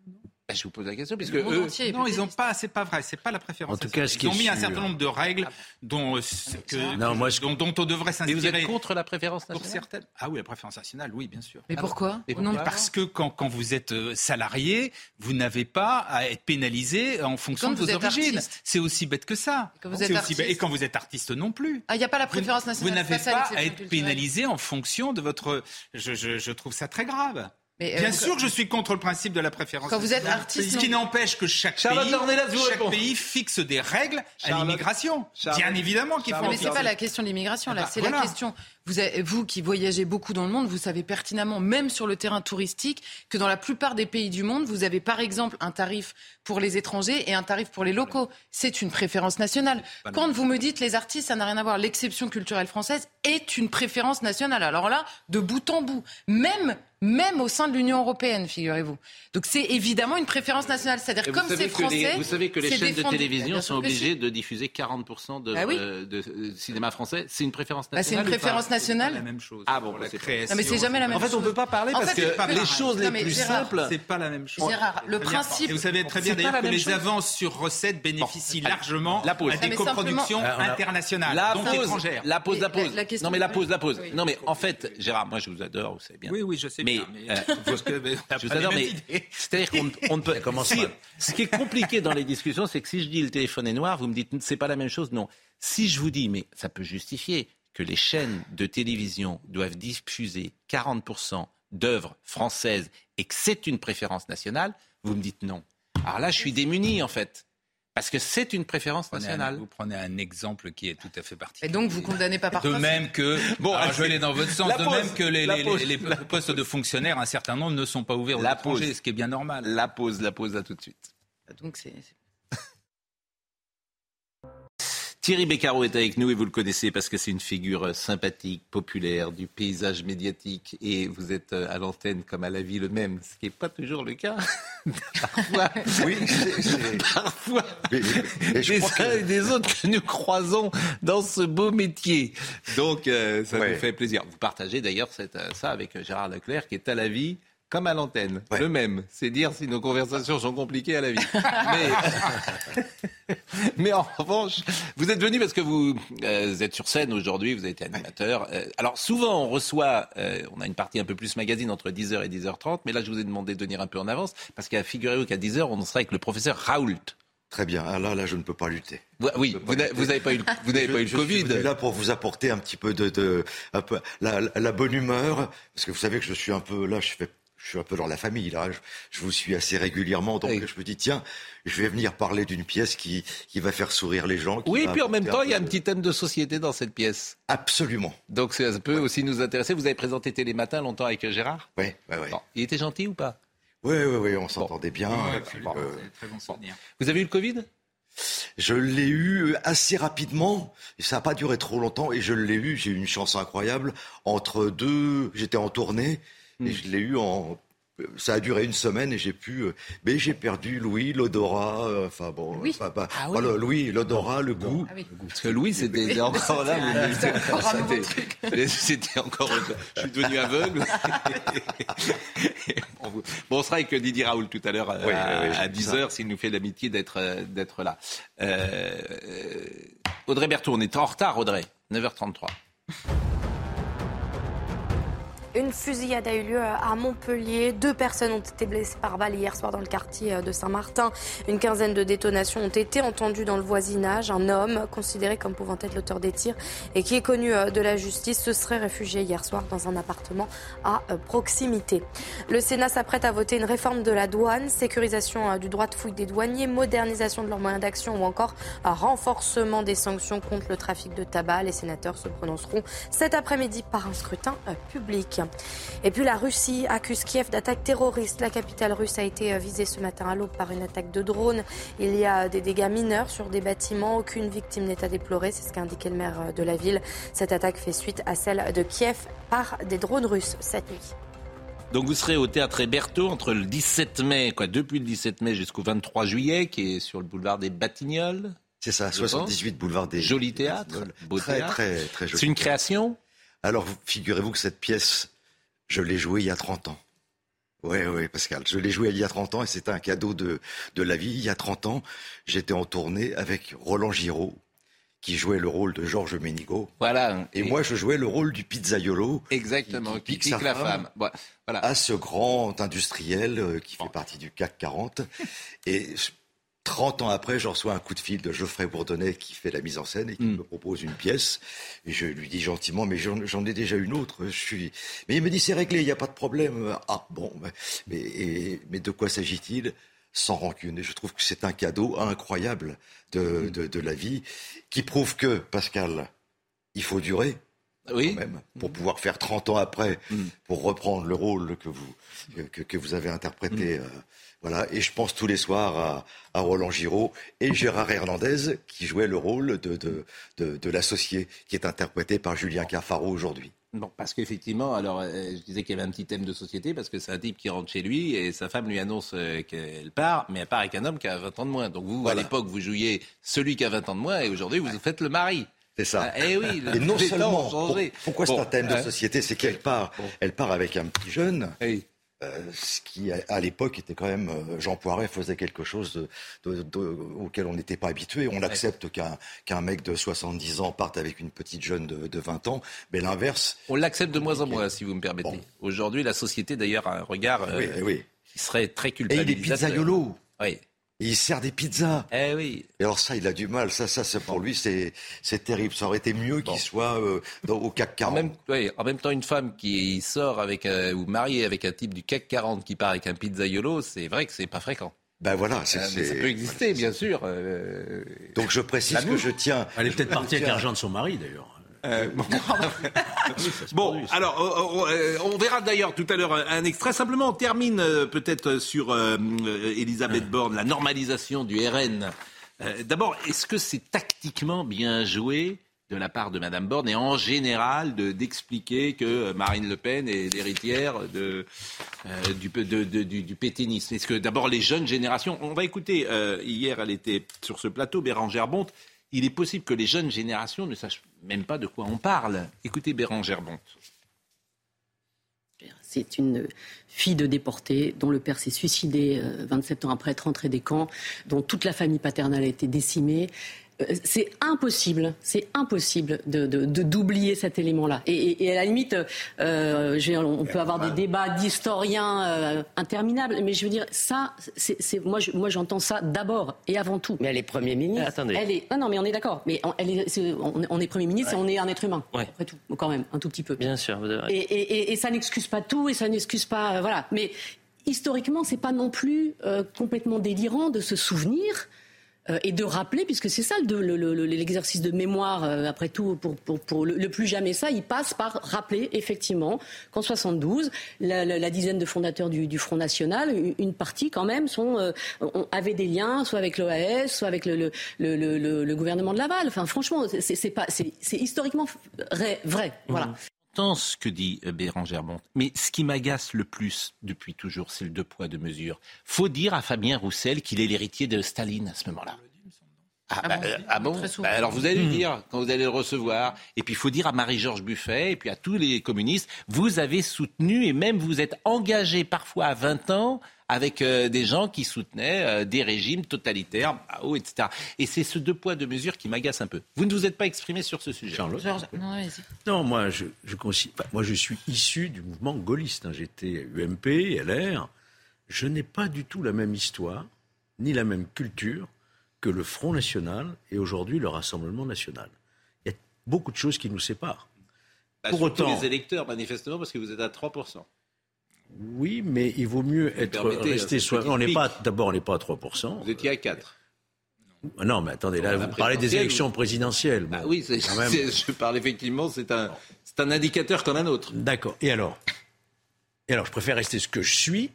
Je vous pose la question, puisque eux... entier Non, ils n'ont pas, c'est pas vrai, c'est pas la préférence. En tout nationale. cas, ce ils ont mis un certain nombre de règles dont, euh, ce que- Non, moi, je- dont, dont on devrait Mais vous êtes s'inspirer contre la préférence pour nationale certaines. Ah oui, la préférence nationale, oui, bien sûr. Mais pourquoi Et pourquoi Parce que quand, quand vous êtes euh, salarié, vous n'avez pas à être pénalisé en fonction Quand de vous vos origines. C'est aussi bête que ça. Et quand vous êtes aussi artiste. bête- Et quand vous êtes artiste non plus. Ah, il n'y a pas la Vous- préférence Vous nationale. n'avez face à pas à être culturelle. pénalisé en fonction de votre. Je, je- je trouve ça très grave. Mais, euh, Bien sûr que je suis contre le principe de la préférence. Quand vous êtes nationale. artiste, ce qui n'empêche que chaque Charlotte pays, chaque pays fixe des règles à l'immigration. Bien évidemment qu'il faut. Mais c'est pas la question de l'immigration, là, Ah bah, c'est voilà. la question. Vous, avez- vous qui voyagez beaucoup dans le monde, vous savez pertinemment, même sur le terrain touristique, que dans la plupart des pays du monde, vous avez par exemple un tarif pour les étrangers et un tarif pour les locaux. C'est une préférence nationale. Quand vous me dites les artistes, ça n'a rien à voir. L'exception culturelle française est une préférence nationale. Alors là, de bout en bout, même même au sein de l'Union européenne, figurez-vous. Donc c'est évidemment une préférence nationale. C'est-à-dire comme c'est les- français, vous savez que les c'est chaînes de télévision sont obligées de diffuser 40% de, Bah oui. euh, de, euh, cinéma français. C'est une préférence Bah, c'est une nationale préférence nationale. la même chose. Ah bon, Pour la c'est création. Non, mais c'est jamais la même En fait, on chose. peut pas parler En parce fait, que c'est pas les choses les plus Gérard, simples. C'est pas la même chose. Gérard, le principe- Et vous savez très bien C'est d'ailleurs que les chose. avances sur recettes bénéficient largement la pause. à des coproductions Ah, internationales, La donc pause, étrangères. la pause, la Mais la- pause. non mais la pause, la pause. Non mais en fait, Gérard, moi je vous adore, vous savez bien. Oui, oui, je sais Mais, euh, parce que, mais, Je vous adore, mais c'est-à-dire qu'on ne- on ne peut. si- ce qui est compliqué dans les discussions, c'est que si je dis le téléphone est noir, vous me dites c'est pas la même chose. Non. Si je vous dis, mais ça peut justifier que les chaînes de télévision doivent diffuser 40% d'œuvres françaises et que c'est une préférence nationale, vous me dites non. Alors là, je suis démuni en fait. Parce que c'est une préférence Prenez un- nationale. Vous prenez un exemple qui est tout à fait Et particulier. donc vous condamnez pas par De même que, Bon, je vais aller dans votre sens, la de pause, même que les, la les- pause. les- les postes de fonctionnaires, un certain nombre ne sont pas ouverts aux La étrangers, pause. ce qui est bien normal. La pause, la pause, à tout de suite. Donc c'est. Thierry Beccaro est avec nous et vous le connaissez parce que c'est une figure sympathique, populaire du paysage médiatique et vous êtes euh, à l'antenne comme à la vie le même, ce qui n'est pas toujours le cas. parfois, oui, c'est parfois mais, mais je des crois uns que- et des autres que nous croisons dans ce beau métier. Donc euh, ça Ouais. nous fait plaisir. Vous partagez d'ailleurs cette- euh, ça avec Gérard Leclerc qui est à la vie comme à l'antenne, le même. C'est dire si nos conversations sont compliquées à la vie. Mais, mais en revanche, vous êtes venu parce que vous, euh, vous êtes sur scène aujourd'hui, vous avez été animateur. Euh, alors souvent on reçoit, euh, on a une partie un peu plus magazine entre 10h et 10h30, mais là je vous ai demandé de venir un peu en avance parce qu'à figurez-vous qu'à 10h on sera avec le professeur Raoult. Très bien. Ah, là, là, je ne peux pas lutter. Ouais, Oui, vous n'a- vous n'avez pas eu, le- vous n'avez Je- pas eu le je Covid. suis là pour vous apporter un petit peu de, de un peu, la, la- la bonne humeur, parce que vous savez que je suis un peu là, je fais. Je suis un peu dans la famille là, je, je vous suis assez régulièrement, donc je me dis tiens, je vais venir parler d'une pièce qui, qui va faire sourire les gens. qui Oui, puis en même temps, il y a un petit thème de société dans cette pièce. Absolument. Donc ça peut aussi nous intéresser. Vous avez présenté Télématin longtemps avec Gérard? Oui, oui, oui. Il était gentil ou pas? Oui, oui, oui, on s'entendait bien. Absolument. euh, très bon souvenir. Vous avez eu le Covid? Je l'ai eu assez rapidement, ça n'a pas duré trop longtemps, et je l'ai eu, j'ai eu une chance incroyable, entre deux, j'étais en tournée, Hmm. et je l'ai eu en... Ça a duré une semaine et j'ai pu, euh, mais j'ai perdu l'ouïe, l'odorat, euh, enfin bon, Oui. enfin, bah, Ah oui. voilà, l'ouïe, l'odorat, le goût. Ah oui. Parce que Louis, c'était encore là. c'était- encore. Je suis devenu aveugle. Bon, on sera avec Didier Raoul tout à l'heure euh, Oui, à, à j'ai vu 10h s'il nous fait l'amitié d'être euh, d'être là. Euh, Audrey Berthaud, on est en retard, Audrey. 9h33. Une fusillade a eu lieu à Montpellier. Deux personnes ont été blessées par balle hier soir dans le quartier de Saint-Martin. Une quinzaine de détonations ont été entendues dans le voisinage. Un homme, considéré comme pouvant être l'auteur des tirs et qui est connu euh, de la justice, se serait réfugié hier soir dans un appartement à euh, proximité. Le Sénat s'apprête à voter une réforme de la douane, sécurisation euh, du droit de fouille des douaniers, modernisation de leurs moyens d'action ou encore un renforcement des sanctions contre le trafic de tabac. Les sénateurs se prononceront cet après-midi par un scrutin euh, public. Et puis la Russie accuse Kiev d'attaque terroriste. La capitale russe a été euh, visée ce matin à l'aube par une attaque de drone. Il y a des dégâts mineurs sur des bâtiments. Aucune victime n'est à déplorer. C'est ce qu'a indiqué le maire euh, de la ville. Cette attaque fait suite à celle de Kiev par des drones russes cette nuit. Donc vous serez au théâtre Berthaud entre le 17 mai, quoi, depuis le 17 mai jusqu'au 23 juillet, qui est sur le boulevard des Batignolles. C'est ça, je 78 boulevard des. Joli théâtre, beau très, théâtre. Très, très joli. C'est une création? Alors, vous- figurez-vous que cette pièce, je l'ai jouée il y a 30 ans. Oui, oui, Pascal. Je l'ai jouée il y a 30 ans et c'était un cadeau de, de la vie. Il y a 30 ans, j'étais en tournée avec Roland Giraud, qui jouait le rôle de Georges Ménigaud. Voilà. Et, moi, je jouais le rôle du pizzaiolo. Exactement, qui, pique pique sa la femme. femme. Voilà. à ce grand industriel euh, qui fait partie du CAC 40. Et 30 ans après, je reçois un coup de fil de Geoffrey Bourdonnais qui fait la mise en scène et qui Hmm. me propose une pièce. Et je lui dis gentiment, mais j'en ai déjà une autre. Je suis... Mais il me dit, c'est réglé, il n'y a pas de problème. Ah bon, mais, mais, et- mais de quoi s'agit-il? Sans rancune. Et je trouve que c'est un cadeau incroyable Hmm. de, de, de la vie qui prouve que, Pascal, il faut durer. Oui. Quand même, pour pouvoir faire 30 ans après, Hmm. pour reprendre le rôle que vous, que, que vous avez interprété. euh, voilà. Et je pense tous les soirs à, à Roland Giraud et Gérard Hernandez, qui jouait le rôle de, de, de, de l'associé, qui est interprété par Julien Cafaro aujourd'hui. Bon, parce qu'effectivement, alors euh, je disais qu'il y avait un petit thème de société, parce que c'est un type qui rentre chez lui et sa femme lui annonce euh, qu'elle part, mais elle part avec un homme qui a 20 ans de moins. Donc vous, Voilà. à l'époque, vous jouiez celui qui a 20 ans de moins et aujourd'hui, vous faites le mari. C'est ça. Ah, eh oui, Et non seulement, pour- pourquoi Bon, c'est un thème de hein. société, c'est qu'elle part, elle part avec un petit jeune. Euh, ce qui à- l'époque était quand même euh, Jean Poiret faisait quelque chose de, de- de- auquel on n'était pas habitué. On accepte qu'un qu'un mec de 70 ans parte avec une petite jeune de, de 20 ans, mais l'inverse. On l'accepte de moins en moins, si vous me permettez. Aujourd'hui, la société, d'ailleurs, a un regard euh, Oui, oui. qui serait très Et il culpabilisateur. est pizzaiolo. Oui. Et il sert des pizzas. Eh oui. Et alors ça, il a du mal. Ça, ça, ça pour lui, c'est c'est terrible. Ça aurait été mieux qu'il soit euh, dans- au CAC 40. En même, en même temps, une femme qui sort avec euh, ou mariée avec un type du CAC 40 qui part avec un pizzaiolo, c'est vrai que c'est pas fréquent. Ben voilà, c'est- Euh, mais ça c'est- peut exister, bien sûr. euh, Donc je précise que je tiens. Elle est peut-être partie avec l'argent de son mari, d'ailleurs. Euh, bon, alors on, on- euh, on verra d'ailleurs tout à l'heure un, extrait. Simplement, on termine euh, peut-être sur euh, euh, Elisabeth Borne, la normalisation du RN. Euh, D'abord, est-ce que c'est tactiquement bien joué de la part de Madame Borne et en général de- d'expliquer que euh, Marine Le Pen est l'héritière de, euh, du, de- de- du, du pétainisme Est-ce que d'abord les jeunes générations, on va écouter, euh, hier elle était sur ce plateau, Bérangère Bonte, il est possible que les jeunes générations ne sachent même pas de quoi on parle. Écoutez Bérangère Bonte. C'est une fille de déportée dont le père s'est suicidé euh, 27 ans après être rentré des camps, dont toute la famille paternelle a été décimée. Euh, C'est impossible, c'est impossible de de- de- d'oublier cet élément-là. Et, et- et à la limite, euh, on peut avoir des débats d'historiens euh, interminables, mais je veux dire, ça, c'est c'est- moi, je- moi j'entends ça d'abord et avant tout. Mais elle est Premier ministre. Euh, Elle est, non, non, mais on est d'accord. Mais on, elle est- c'est- on, on est Premier ministre et on est un être humain, Ouais. après tout, quand même, un tout petit peu. Bien sûr, vous avez raison. Et, et- et- et ça n'excuse pas tout et ça n'excuse pas. euh, voilà. Mais historiquement, c'est pas non plus euh, complètement délirant de se souvenir. Euh, et de rappeler, puisque c'est ça le- le- le- l'exercice de mémoire, euh, après tout, pour, pour, pour le, le plus jamais ça, il passe par rappeler effectivement qu'en 72, la, la- la dizaine de fondateurs du, du Front National, une- partie quand même, sont, euh, avaient des liens, soit avec l'OAS, soit avec le, le, le, le- le- le gouvernement de Laval. Enfin, franchement, c'est- historiquement vrai. vrai voilà. Ce que dit euh, Bérangère Bonte, mais ce qui m'agace le plus depuis toujours, c'est le deux poids, deux mesures. Faut dire à Fabien Roussel qu'il est l'héritier de Staline à ce moment-là. Ah, Ah bah, bon euh, ah bon. Bah, Alors vous allez lui Mhm. dire quand vous allez le recevoir. Et puis il faut dire à Marie-Georges Buffet et puis à tous les communistes, vous avez soutenu et même vous êtes engagé parfois à 20 ans avec euh, des gens qui soutenaient euh, des régimes totalitaires, Mao, etc. Et c'est ce deux poids, deux mesures qui m'agace un peu. Vous ne vous êtes pas exprimé sur ce sujet. Georges- non. Non, moi je, je, consi- enfin, moi, je suis issu du mouvement gaulliste. hein. J'étais UMP, LR. Je n'ai pas du tout la même histoire, ni la même culture que le Front National et aujourd'hui le Rassemblement National. Il y a beaucoup de choses qui nous séparent. Bah, Pour autant, les électeurs, manifestement, parce que vous êtes à 3%. oui, mais il vaut mieux être resté hein, soi. petit On n'est pas d'abord, on n'est pas à 3 Vous étiez à 4. Non, mais attendez, là, vous parlez des élections vous- présidentielles. Ah Bon, oui, même. je parle effectivement, c'est un, c'est un indicateur comme un autre. D'accord. Et alors? Et alors, je préfère rester ce que je suis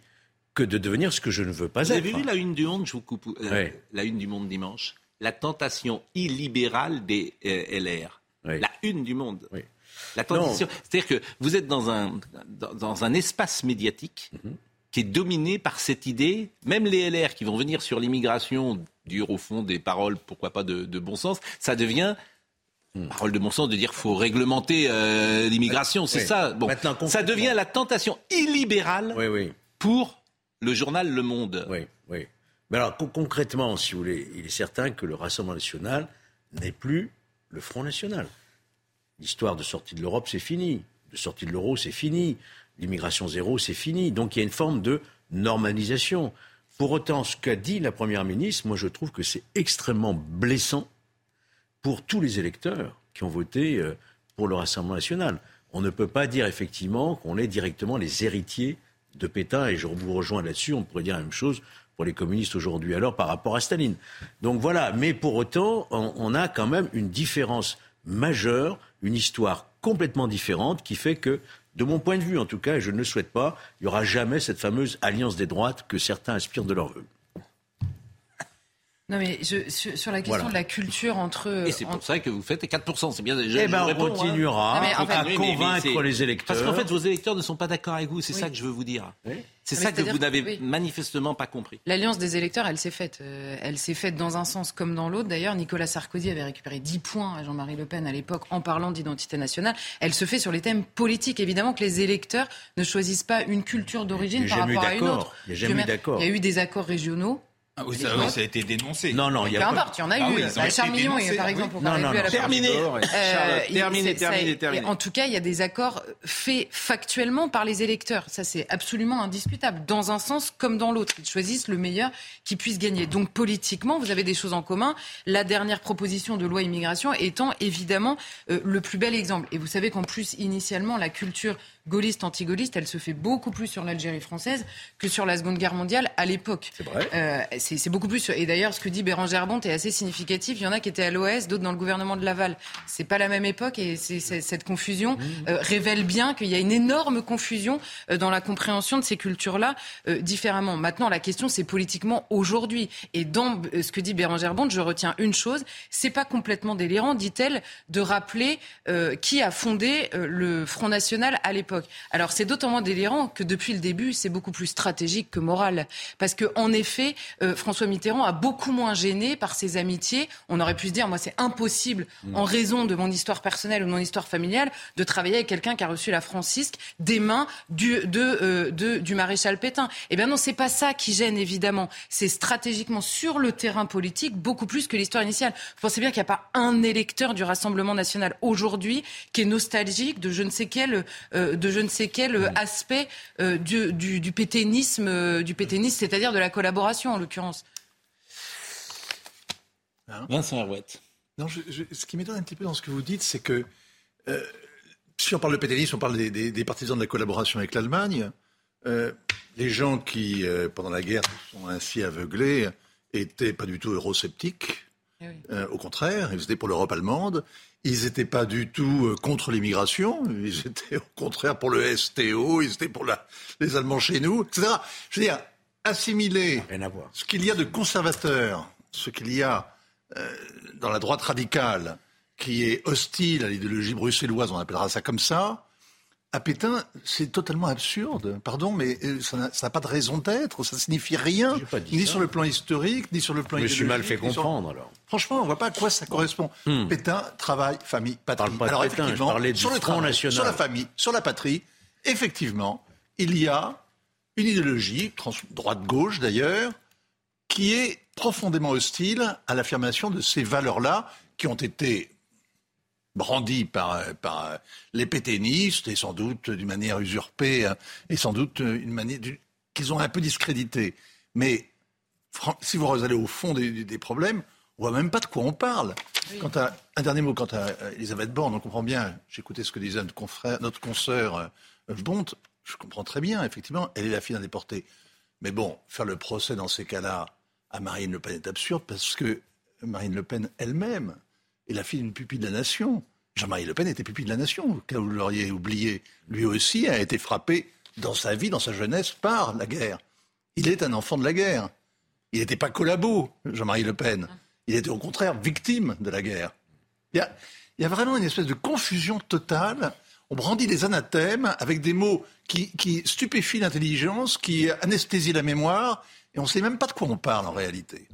que de devenir ce que je ne veux pas Vous être. avez vu la une du Monde, je vous coupe, euh, la une du Monde dimanche La tentation illibérale des euh, LR. La une du Monde. La tentation. C'est-à-dire que vous êtes dans un, dans, dans un espace médiatique Mhm. qui est dominé par cette idée, même les LR qui vont venir sur l'immigration, dire au fond des paroles, pourquoi pas de, de bon sens, ça devient Hmm. parole de bon sens de dire qu'il faut réglementer euh, l'immigration, c'est Oui. ça. Bon, ça devient la tentation illibérale pour le journal Le Monde. Oui, oui. Mais alors, con- concrètement, si vous voulez, il est certain que le Rassemblement national n'est plus le Front national. L'histoire de sortie de l'Europe, c'est fini. De sortie de l'euro, c'est fini. L'immigration zéro, c'est fini. Donc il y a une forme de normalisation. Pour autant, ce qu'a dit la Première ministre, moi je trouve que c'est extrêmement blessant pour tous les électeurs qui ont voté euh, pour le Rassemblement national. On ne peut pas dire effectivement qu'on est directement les héritiers de Pétain, et je vous rejoins là-dessus, on pourrait dire la même chose pour les communistes aujourd'hui alors par rapport à Staline. Donc voilà, mais pour autant, on, on a quand même une différence majeure, une histoire complètement différente qui fait que, de mon point de vue en tout cas, et je ne le souhaite pas, il n'y aura jamais cette fameuse alliance des droites que certains aspirent de leur vœu. Non, mais je- sur, sur la question Voilà. de la culture entre. Et c'est pour ça que vous faites 4%. C'est bien. Je, Eh ben, on réponds, hein. continuera Non, mais en fait- à Continuez, mais- mais convaincre les électeurs. Parce qu'en fait, vos électeurs ne sont pas d'accord avec vous. C'est Oui. ça que je veux vous dire. C'est ça que vous n'avez oui. manifestement pas compris. L'alliance des électeurs, elle s'est faite. Euh, elle s'est faite dans un sens comme dans l'autre. D'ailleurs, Nicolas Sarkozy avait récupéré 10 points à Jean-Marie Le Pen à l'époque en parlant d'identité nationale. Elle se fait sur les thèmes politiques. Évidemment que les électeurs ne choisissent pas une culture d'origine par rapport à une autre. Il y a Je jamais eu veux dire, d'accord. Il y a eu des accords régionaux. Ah oui, ça, l'époque. oui, ça a été dénoncé. Non, non, il y a Peu importe, il y en a Ah eu. oui, Bah, été Charles Millon, dénoncés, par oui. exemple, on Non, non, à non. la Terminé. Euh, terminé, terminé, terminé. En tout cas, il y a des accords faits factuellement par les électeurs. Ça, c'est absolument indiscutable. Dans un sens comme dans l'autre. Ils choisissent le meilleur qui puisse gagner. Donc, politiquement, vous avez des choses en commun. La dernière proposition de loi immigration étant évidemment euh, le plus bel exemple. Et vous savez qu'en plus, initialement, la culture gaulliste, anti-gaulliste, elle se fait beaucoup plus sur l'Algérie française que sur la Seconde Guerre mondiale à l'époque. C'est vrai. c'est beaucoup plus. Et d'ailleurs, ce que dit Bérangère Bonte est assez significatif. Il y en a qui étaient à l'OS, d'autres dans le gouvernement de Laval. C'est pas la même époque et cette confusion euh, révèle bien qu'il y a une énorme confusion euh, dans la compréhension de ces cultures-là euh, différemment. Maintenant, la question, c'est politiquement aujourd'hui. Et dans euh, ce que dit Bérangère Bonte, je retiens une chose c'est pas complètement délirant, dit-elle, de rappeler euh, qui a fondé euh, le Front National à l'époque. Alors, c'est d'autant moins délirant que depuis le début, c'est beaucoup plus stratégique que moral. Parce que, en effet, euh, François Mitterrand a beaucoup moins gêné par ses amitiés. On aurait pu se dire, moi, c'est impossible, Mm. en raison de mon histoire personnelle ou de mon histoire familiale, de travailler avec quelqu'un qui a reçu la francisque des mains du, de, euh, de- du maréchal Pétain. Eh bien non, c'est pas ça qui gêne, évidemment. C'est stratégiquement sur le terrain politique beaucoup plus que l'histoire initiale. Vous pensez bien qu'il n'y a pas un électeur du Rassemblement national aujourd'hui qui est nostalgique de je ne sais quel, euh, de je ne sais quel euh, aspect euh, du, du, du pétainisme, euh, du pétainisme, c'est-à-dire de la collaboration en l'occurrence. Vincent Herouette. Non, je- je- ce qui m'étonne un petit peu dans ce que vous dites, c'est que euh, si on parle de pétainisme, on parle des, des- des partisans de la collaboration avec l'Allemagne. Euh, les gens qui, euh, pendant la guerre, sont ainsi aveuglés, étaient pas du tout eurosceptiques. Euh, au contraire, ils étaient pour l'Europe allemande. Ils n'étaient pas du tout euh, contre l'immigration. Ils étaient au contraire pour le STO. Ils étaient pour la- les Allemands chez nous, etc. Je veux dire, assimiler ce qu'il y a de conservateur, ce qu'il y a euh, dans la droite radicale, qui est hostile à l'idéologie bruxelloise, on appellera ça comme ça, à Pétain, c'est totalement absurde. Pardon, mais euh, ça n'a pas de raison d'être. Ça signifie rien, ni sur le plan historique, ni sur le plan Je me suis mal fait sur- comprendre, alors. Franchement, on ne voit pas à quoi ça correspond. Pétain, travail, famille, patrie. Hmm. pas de Alors je effectivement, parlais du sur le travail, National. sur la famille, sur la patrie, effectivement, il y a une idéologie, trans- droite-gauche d'ailleurs, qui est profondément hostile à l'affirmation de ces valeurs-là qui ont été brandies par, euh, par les pétainistes et sans doute d'une manière usurpée euh, et sans doute euh, une manière du- qu'ils ont un peu discrédité. Mais si vous allez au fond des, problèmes, on voit même pas de quoi on parle. Quant à, un dernier mot quant à euh, Elisabeth Borne, on comprend bien, j'écoutais ce que disait notre, confrère, notre consoeur Bonte, je comprends très bien, effectivement, elle est la fille d'un déporté. Mais bon, faire le procès dans ces cas-là à Marine Le Pen est absurde parce que Marine Le Pen elle-même est la fille d'une pupille de la nation. Jean-Marie Le Pen était pupille de la nation, cas où vous l'auriez oublié. Lui aussi a été frappé dans sa vie, dans sa jeunesse, par la guerre. Il est un enfant de la guerre. Il n'était pas collabo, Jean-Marie Le Pen. Il était au contraire victime de la guerre. Il y a, il y a vraiment une espèce de confusion totale. On brandit des anathèmes avec des mots qui, qui stupéfient l'intelligence, qui anesthésient la mémoire, et on ne sait même pas de quoi on parle en réalité.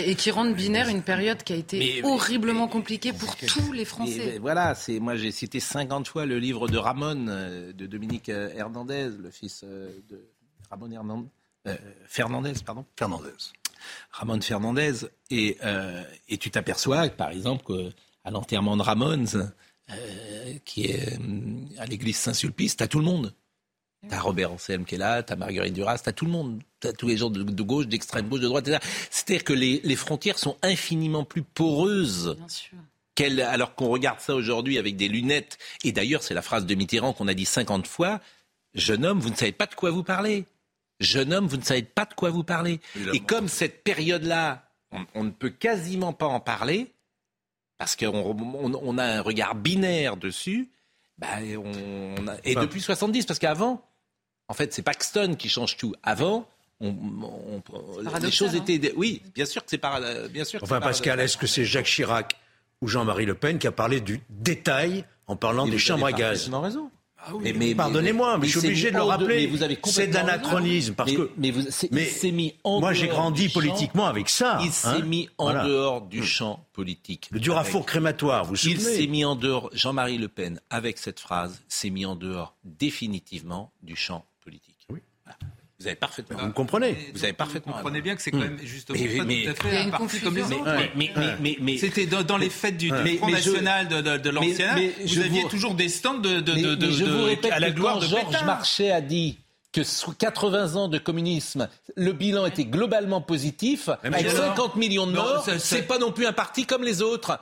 Et qui rendent binaire une période qui a été Mais- horriblement compliquée pour tous les Français. voilà, c'est moi j'ai cité 50 fois le livre de Ramon euh, de Dominique euh, Hernandez, le fils euh, de Ramon Hernandez, euh, Fernandez, pardon. Fernandez. Ramon Fernandez. Et, euh, et tu t'aperçois, par exemple, qu'à l'enterrement de Ramones, euh, qui est à l'église Saint-Sulpice, t'as tout le monde. T'as Robert Anselme qui est là, t'as Marguerite Duras, t'as tout le monde. T'as tous les gens de, de gauche, d'extrême gauche, de droite, etc. C'est-à-dire que les, les frontières sont infiniment plus poreuses. qu'elles- alors qu'on regarde ça aujourd'hui avec des lunettes. Et d'ailleurs, c'est la phrase de Mitterrand qu'on a dit 50 fois. Jeune homme, vous ne savez pas de quoi vous parlez. Jeune homme, vous ne savez pas de quoi vous parlez. Et comme cette période-là, on, on ne peut quasiment pas en parler, parce qu'on on- on a un regard binaire dessus, bah, on, on a- et Enfin, depuis 70, parce qu'avant, en fait, c'est Paxton qui change tout. Avant, on, on- les choses hein. étaient... Oui, bien sûr que c'est para- bien sûr que Enfin, Pascal, est-ce que c'est Jacques Chirac ou Jean-Marie Le Pen qui a parlé du détail en parlant Et des chambres à avez gaz? parfaitement raison. Mais- mais- Pardonnez-moi, mais je suis obligé de le rappeler. mais vous avez C'est complètement de l'anachronisme, raison. parce Mais- que- mais vous- c'est- mais il s'est mis en moi, j'ai grandi champ. politiquement avec ça, Il s'est hein. mis en Voilà. dehors du champ politique. Le Durafour Avec- crématoire, vous vous Il souvenez s'est mis en dehors, Jean-Marie Le Pen, avec cette phrase, s'est mis en dehors définitivement du champ. Vous avez parfaitement. Vous me comprenez Vous avez parfaitement. Vous comprenez bien que c'est quand même justement Mais- pas mais- tout à fait un parti comme les autres. C'était dans, dans les fêtes du, Mais- Front mais je- National de, de, de l'ancien. mais Vous aviez vous- toujours des stands de, de, Mais, de, de- mais je vous répète à la gloire quand de Georges Pétain. Marchais a dit que sous 80 ans de communisme, le bilan était globalement positif, Mais avec alors 50 millions de morts, c'est pas non plus un parti comme les autres.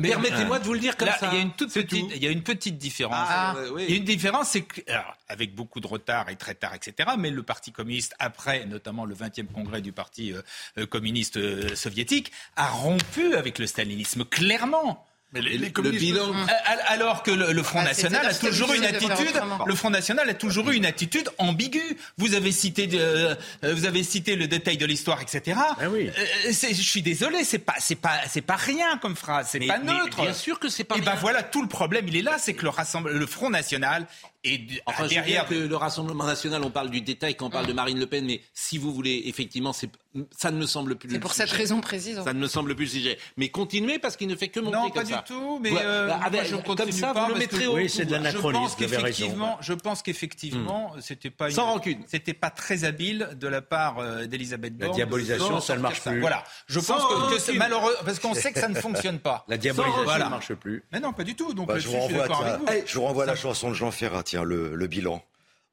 Permettez-moi de vous le dire comme Là, ça. Il y a une toute C'est petite, tout. il y a une petite différence. Ah, oui. Il y a une différence, c'est que, alors, avec beaucoup de retard et très tard, etc. Mais le Parti communiste, après notamment le 20e congrès du Parti euh, euh, communiste euh, soviétique, a rompu avec le stalinisme clairement. Mais les, les Le bilan. Euh, al- Alors que le, le Front Ah, National a toujours une attitude, le Front National a toujours eu une attitude ambiguë. Vous avez cité, de- euh, vous avez cité le détail de l'histoire, etc. Ah oui. Euh, c'est- je suis désolé, c'est pas, c'est pas, c'est pas rien comme phrase, c'est Mais- pas mais neutre. bien sûr que c'est pas Et ben rien. voilà, tout le problème, il est là, c'est que le rassemble, le Front National est d- Enfin, je derrière. veux bien que le Rassemblement national, on parle du détail quand on parle de Marine Le Pen, mais si vous voulez, effectivement, c'est- ça ne me semble plus. C'est le pour cette raison précise. Ça ne me semble plus le sujet. Mais continuez parce qu'il ne fait que monter Non, comme pas ça. du tout, mais Ouais, euh, bah, moi, je comme continue ça, pas vous le mettrez que au Oui, c'est de pouvoir. je l'anachronisme, pense qu'effectivement, je pense qu'effectivement, c'était pas Sans une- rancune. c'était pas très habile de la part euh, d'Elisabeth La Borne. diabolisation, de ça ne marche plus. Voilà, je Sans pense que, c'est malheureux parce qu'on sait que ça ne fonctionne pas. La diabolisation Voilà. ne marche plus. Mais non, pas du tout. Donc je vous je renvoie, je la chanson de Jean Ferrat, tiens, le, le bilan.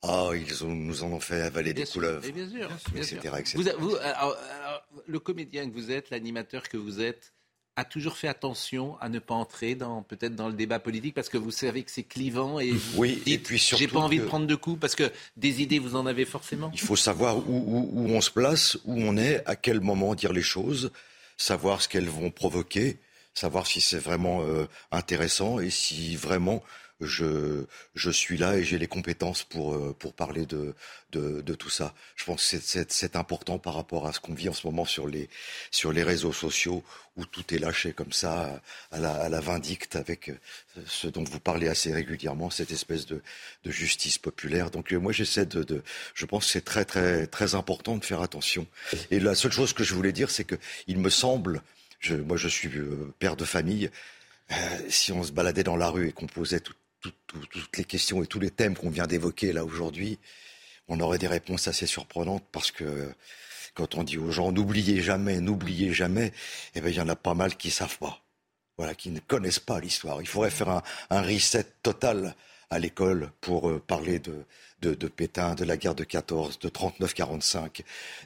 Ah, ils ont- nous en ont fait avaler des sûr, couleuvres, bien sûr, bien etc. sûr. etc. Vous, vous, alors, alors, le comédien que vous êtes, l'animateur que vous êtes, a toujours fait attention à ne pas entrer dans peut-être dans le débat politique parce que vous savez que c'est clivant et vous Oui, et dites, puis surtout j'ai pas envie de prendre de coups parce que des idées vous en avez forcément. Il faut savoir où, où- où on se place, où on est, à quel moment dire les choses, savoir ce qu'elles vont provoquer, savoir si c'est vraiment euh, intéressant et si vraiment je, suis là et j'ai les compétences pour, euh, parler de, tout ça. Je pense que c'est- important par rapport à ce qu'on vit en ce moment sur les, réseaux sociaux où tout est lâché comme ça à la, vindicte avec euh, ce dont vous parlez assez régulièrement, cette espèce de, justice populaire. Donc euh, moi j'essaie de, je pense que c'est très très très important de faire attention. Et la seule chose que je voulais dire, c'est que il me semble, moi je suis père de famille, si on se baladait dans la rue et qu'on posait tout- tout- tout- toutes les questions et tous les thèmes qu'on vient d'évoquer là aujourd'hui, on aurait des réponses assez surprenantes parce que quand on dit aux gens n'oubliez jamais, n'oubliez jamais, eh ben il y en a pas mal qui savent pas, voilà, qui ne connaissent pas l'histoire. Il faudrait faire un, un reset total à l'école pour euh, parler de, de, de Pétain, de la guerre de 14, de 39-45,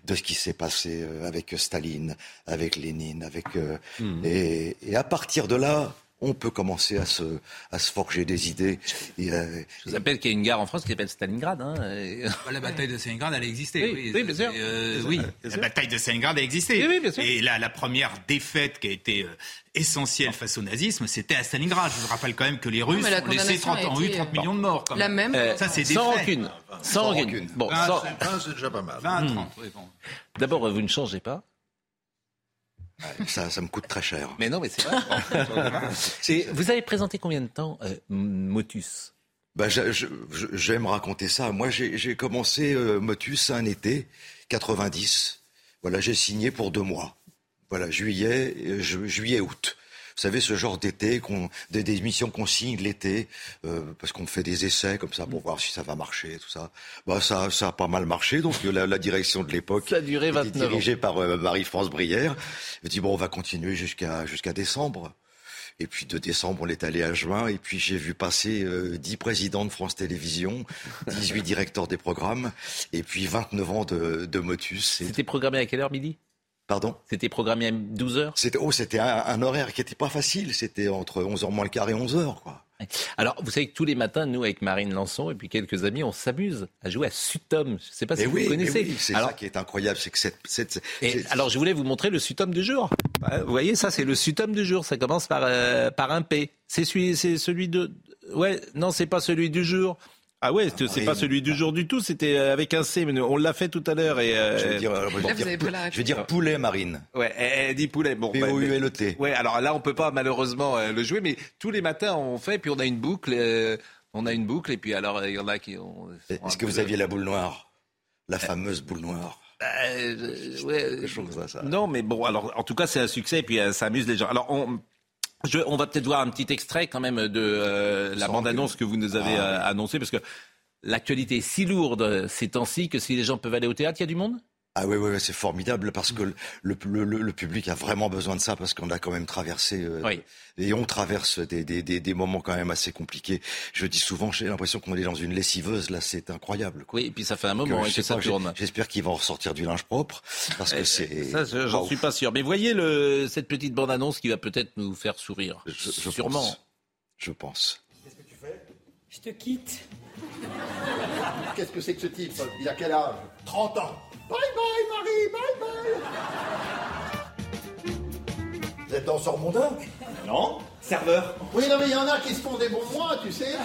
de ce qui s'est passé euh, avec Staline, avec Lénine, avec euh, et, et à partir de là, on peut commencer à se, à se forger des idées. Et, euh, Je vous rappelle qu'il y a une gare en France qui s'appelle Stalingrad. Hein, et- La bataille de Stalingrad, elle a existé. Oui, oui, bien sûr. Euh, oui, la bataille de Stalingrad a existé. Oui, oui, bien sûr. Et là, la première défaite qui a été euh, essentielle face au nazisme, c'était à Stalingrad. Je vous rappelle quand même que les Russes la ont, laissé condamnation 30, a ont eu été, 30 euh, millions de morts. Quand La même. même. Euh, Ça, c'est des sans rancune. Sans rancune. Bon, Ah, sans- c'est- c'est déjà pas mal. 20 à 30, oui, bon. d'abord, vous ne changez pas. Ça, ça me coûte très cher. Mais non, mais c'est vrai. Vous avez présenté combien de temps euh, Motus? Bah, j'aime raconter ça. Moi, j'ai commencé euh, Motus un été 90. Voilà, j'ai signé pour deux mois. Voilà, juillet, euh, ju- juillet, août. Vous savez, ce genre d'été, qu'on, des, des émissions qu'on signe l'été, euh, parce qu'on fait des essais comme ça pour voir si ça va marcher, tout ça. Bah, ça, ça a pas mal marché. Donc, la, la direction de l'époque Ça a duré était 29 ans. dirigée par euh, Marie-France Brière. Elle dit bon, on va continuer jusqu'à jusqu'à décembre. Et puis de décembre, on est allé à juin. Et puis j'ai vu passer euh, 10 présidents de France Télévisions, 18 directeurs des programmes, et puis 29 ans de, de Motus. C'était programmé à quelle heure, midi? Pardon C'était programmé à 12 heures C'était oh, c'était un, un horaire qui était pas facile. C'était entre 11h moins le quart et 11h. Quoi. Alors, vous savez que tous les matins, nous, avec Marine Lançon et puis quelques amis, on s'amuse à jouer à Sutom. Je ne sais pas si Mais vous oui, connaissez. oui, c'est alors, ça qui est incroyable, c'est que cette, cette- et alors, je voulais vous montrer le Sutom du jour. Euh, Vous voyez, ça, c'est le Sutom du jour. Ça commence par, euh, par un P. C'est celui, c'est celui de. Ouais, non, c'est pas celui du jour. Ah ouais, c'est pas celui du jour du tout. C'était euh, avec un C, mais on l'a fait tout à l'heure. Et euh, je veux dire, euh, je veux Là, dire- je veux poulet marine. Ouais, elle, dit poulet. Bon, bah, mais- P-O-U-L-E-T. Ouais, alors là, on peut pas malheureusement le jouer, mais tous les matins, on fait, puis on a une boucle. euh, on a une boucle, et puis alors, il y en a qui ont. Est-ce que vous aviez la boule noire? La fameuse boule noire. Euh, ouais, choses comme ça. Non, mais bon, alors en tout cas, c'est un succès et puis euh, ça amuse les gens. Alors, on, je- on va peut-être voir un petit extrait quand même de euh, la bande-annonce que vous nous avez Ah, euh, annoncée parce que l'actualité est si lourde ces temps-ci que si les gens peuvent aller au théâtre, il y a du monde? Ah oui, oui, oui, c'est formidable parce que le, le, le, le public a vraiment besoin de ça parce qu'on a quand même traversé euh, Oui. et on traverse des, des, des, des moments quand même assez compliqués. Je dis souvent, j'ai l'impression qu'on est dans une lessiveuse. Là, c'est incroyable. quoi. Oui, et puis ça fait un moment Que, que ça pas, tourne. J'espère qu'ils vont ressortir du linge propre parce que Eh, c'est. Ça, je- j'en Ah, suis pas sûr. Mais voyez le, cette petite bande-annonce qui va peut-être nous faire sourire. Je, je Sûrement. pense. Je pense. Je te quitte. Qu'est-ce que c'est que ce type? Il a quel âge? 30 ans. Bye bye, Marie, bye bye. Vous êtes danseur mondain Non. Serveur Oui, non, mais il y en a qui se font des bons mois, tu sais.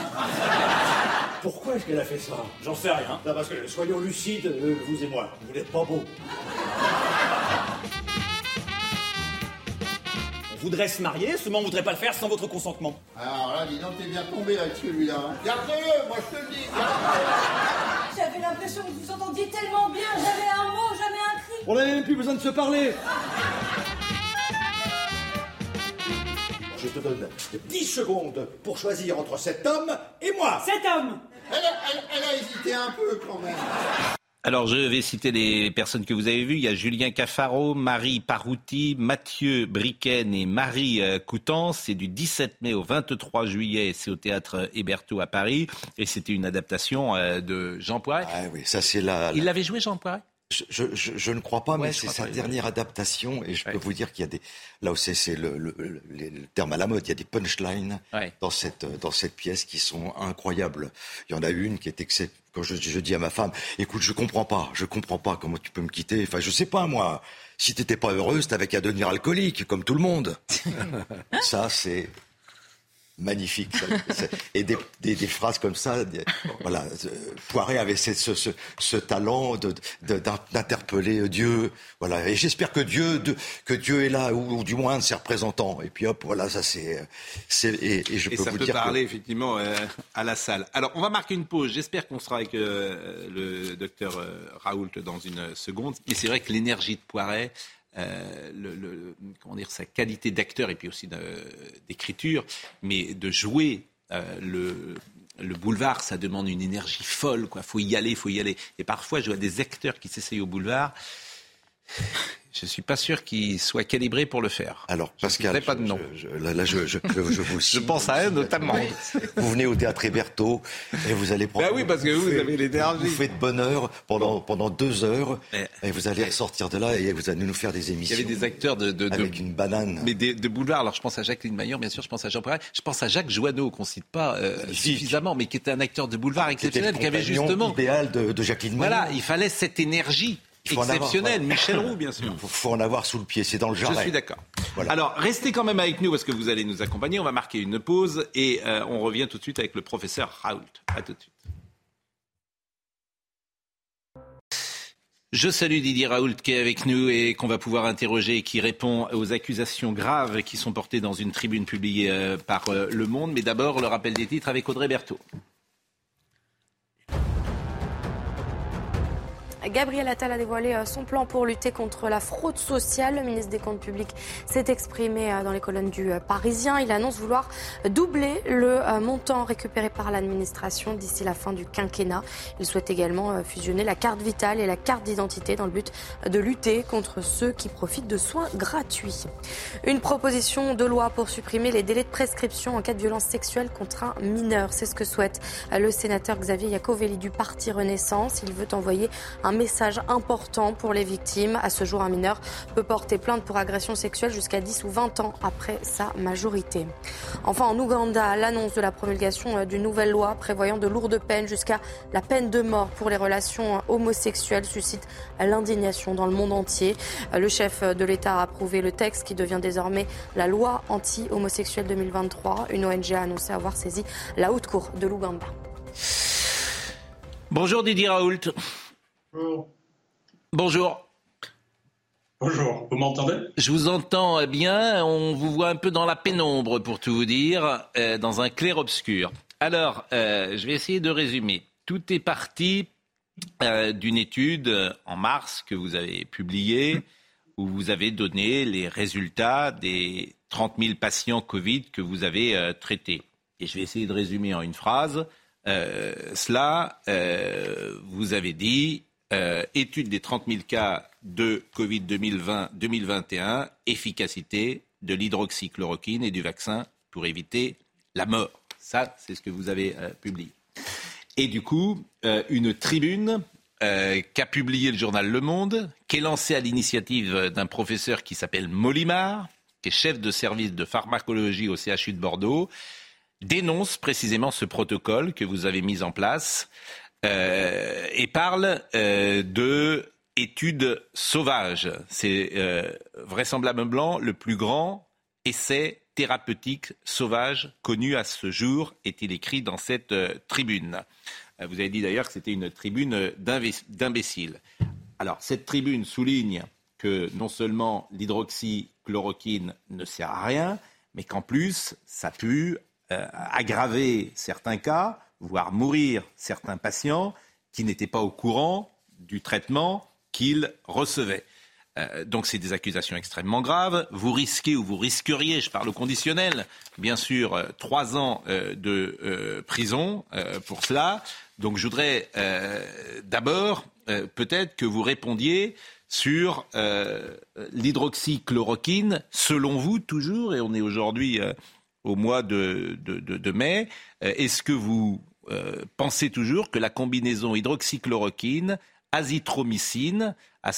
Pourquoi est-ce qu'elle a fait ça? J'en sais rien. Non, parce que, soyons lucides, euh, vous et moi, vous n'êtes pas beaux. Voudrait se marier, seulement on voudrait pas le faire sans votre consentement. Alors là, dis donc, t'es bien tombé avec celui-là. hein. Gardez-le, moi je te le dis. J'avais l'impression que vous entendiez tellement bien, jamais un mot, jamais un cri. On n'avait même plus besoin de se parler. Je te donne 10 secondes pour choisir entre cet homme et moi. Cet homme Elle a, elle- elle a hésité un peu quand même. Alors, je vais citer les personnes que vous avez vues. Il y a Julien Caffaro, Marie Parouti, Mathieu Briquen et Marie euh, Coutances. C'est du 17 mai au 23 juillet. C'est au théâtre Héberto à Paris. Et c'était une adaptation euh, de Jean Poiret. Ah oui, ça c'est la. Il l'avait joué, Jean Poiret? Je, je, je- je ne crois pas, Ouais, mais c'est sa dernière adaptation et je peux vous dire qu'il y a des là où c'est le, le, le- le terme à la mode, il y a des punchlines dans cette dans cette pièce qui sont incroyables. Il y en a une qui est excep- quand je, je dis à ma femme, écoute, je comprends pas, je comprends pas comment tu peux me quitter. Enfin, je sais pas moi. Si t'étais pas heureuse, t'avais qu'à devenir alcoolique, comme tout le monde. ça, c'est magnifique. Et des, des, des phrases comme ça, des- voilà. euh, Poiret avait ce, ce, ce, ce talent de- de- d'interpeller Dieu. Voilà. Et j'espère que Dieu, de- que Dieu est là, ou, ou du moins un de ses représentants. Et puis hop, voilà, ça c'est, c'est et, et je Et peux ça vous peut dire parler que effectivement euh, à la salle. Alors, on va marquer une pause. J'espère qu'on sera avec euh, le docteur euh, Raoult dans une seconde. Et c'est vrai que l'énergie de Poiret, euh, comment dire, sa qualité d'acteur et puis aussi d'écriture, mais de jouer euh, le, le boulevard, ça demande une énergie folle. Il faut y aller, faut y aller. Et parfois, je vois des acteurs qui s'essayent au boulevard. Je suis pas sûr qu'ils soient calibrés pour le faire. Alors, Je Pascal, citerai pas de nom. je- là, là, je, je, je, je vous Je pense à un notamment. Vous venez au théâtre Héberto et vous allez prendre. Bah oui, parce que vous faites- avez l'énergie. Vous faites bonheur pendant, pendant deux heures et vous allez ressortir de là et vous allez nous faire des Il y émissions. avait des acteurs de, de, de- Avec une banane. mais des- de boulevard. Alors je pense à Jacqueline Maillard, bien sûr, je pense à Jean Poiret, je pense à Jacques Joanneau qu'on cite pas euh, suffisamment, mais qui était un acteur de boulevard exceptionnel, qui avait justement. idéal de, de Jacqueline Voilà, Maillot. il fallait cette énergie Avoir, voilà. Michel Roux, bien sûr. Il faut, faut en avoir sous le pied, c'est dans le Je jardin. suis d'accord. Alors, restez quand même avec nous parce que vous allez nous accompagner. On va marquer une pause et euh, on revient tout de suite avec le professeur Raoult. À tout de suite. Je salue Didier Raoult qui est avec nous et qu'on va pouvoir interroger et qui répond aux accusations graves qui sont portées dans une tribune publiée euh, par euh, Le Monde. Mais d'abord, le rappel des titres avec Audrey Berthaud. Gabriel Attal a dévoilé euh, son plan pour lutter contre la fraude sociale. Le ministre des Comptes publics s'est exprimé euh, dans les colonnes du euh, Parisien. Il annonce vouloir doubler le montant récupéré par l'administration d'ici la fin du quinquennat. Il souhaite également fusionner la carte vitale et la carte d'identité dans le but de lutter contre ceux qui profitent de soins gratuits. Une proposition de loi pour supprimer les délais de prescription en cas de violence sexuelle contre un mineur. C'est ce que souhaite le sénateur Xavier Iacovelli du Parti Renaissance. Il veut envoyer un message important pour les victimes. À ce jour, un mineur peut porter plainte pour agression sexuelle jusqu'à 10 ou 20 ans après sa majorité. Enfin, en Ouganda, l'annonce de la promulgation euh, d'une nouvelle loi prévoyant de lourdes peines jusqu'à la peine de mort pour les relations euh, homosexuelles suscite l'indignation dans le monde entier. Euh, Le chef de l'État a approuvé le texte qui devient désormais la loi anti-homosexuelle 2023. Une ONG a annoncé avoir saisi la haute cour de l'Ouganda. Bonjour Didier Raoult. Bonjour. Bonjour. Bonjour, vous m'entendez? Je vous entends bien. On vous voit un peu dans la pénombre, pour tout vous dire, euh, dans un clair-obscur. Alors, euh, je vais essayer de résumer. Tout est parti euh, d'une étude en mars que vous avez publiée, où vous avez donné les résultats des 30 000 patients Covid que vous avez traités. Et je vais essayer de résumer en une phrase. Cela, vous avez dit, euh, étude des 30 000 cas de Covid 2020-2021, efficacité de l'hydroxychloroquine et du vaccin pour éviter la mort. Ça, c'est ce que vous avez euh, publié. Et du coup, euh, une tribune euh, qu'a publié le journal Le Monde, qui est lancée à l'initiative d'un professeur qui s'appelle Molimar, qui est chef de service de pharmacologie au CHU de Bordeaux, dénonce précisément ce protocole que vous avez mis en place euh, et parle euh, de études sauvages. C'est euh, vraisemblablement le plus grand essai thérapeutique sauvage connu à ce jour, est-il écrit dans cette euh, tribune. Vous avez dit d'ailleurs que c'était une tribune d'imbéciles. Alors, cette tribune souligne que non seulement l'hydroxychloroquine ne sert à rien, mais qu'en plus, ça pue euh, aggraver certains cas, voire mourir certains patients qui n'étaient pas au courant du traitement qu'ils recevaient. Euh, donc c'est des accusations extrêmement graves. Vous risquez ou vous risqueriez, je parle au conditionnel, bien sûr, euh, trois ans euh, de prison pour cela. Donc je voudrais d'abord peut-être que vous répondiez sur l'hydroxychloroquine, selon vous toujours, et on est aujourd'hui au mois de, de- de- mai, est-ce que vous euh, pensez toujours que la combinaison hydroxychloroquine, azithromycine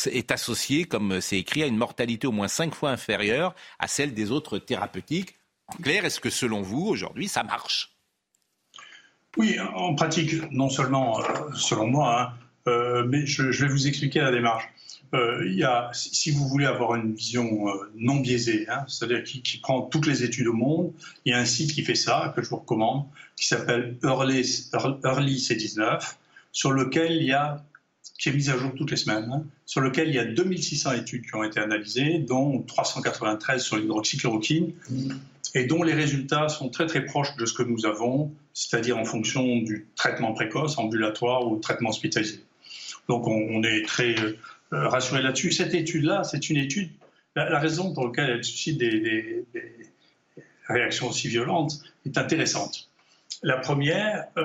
est associée, comme c'est écrit, à une mortalité au moins cinq fois inférieure à celle des autres thérapeutiques En clair, est-ce que selon vous, aujourd'hui, ça marche? Oui, en pratique, non seulement euh, selon moi, hein, euh, mais je vais vous expliquer la démarche. Euh, si vous voulez avoir une vision euh, non biaisée, hein, c'est-à-dire qui, prend toutes les études au monde, il y a un site qui fait ça, que je vous recommande, qui s'appelle Early, Early C19, sur lequel il y a, qui est mis à jour toutes les semaines, hein, sur lequel il y a 2600 études qui ont été analysées, dont 393 sur l'hydroxychloroquine, et dont les résultats sont très très proches de ce que nous avons, c'est-à-dire en fonction du traitement précoce, ambulatoire ou traitement hospitalisé. Donc on, on est très euh, rassuré là-dessus. Cette étude-là, c'est une étude, la, raison pour laquelle elle suscite des, des- des réactions aussi violentes est intéressante. La première, euh,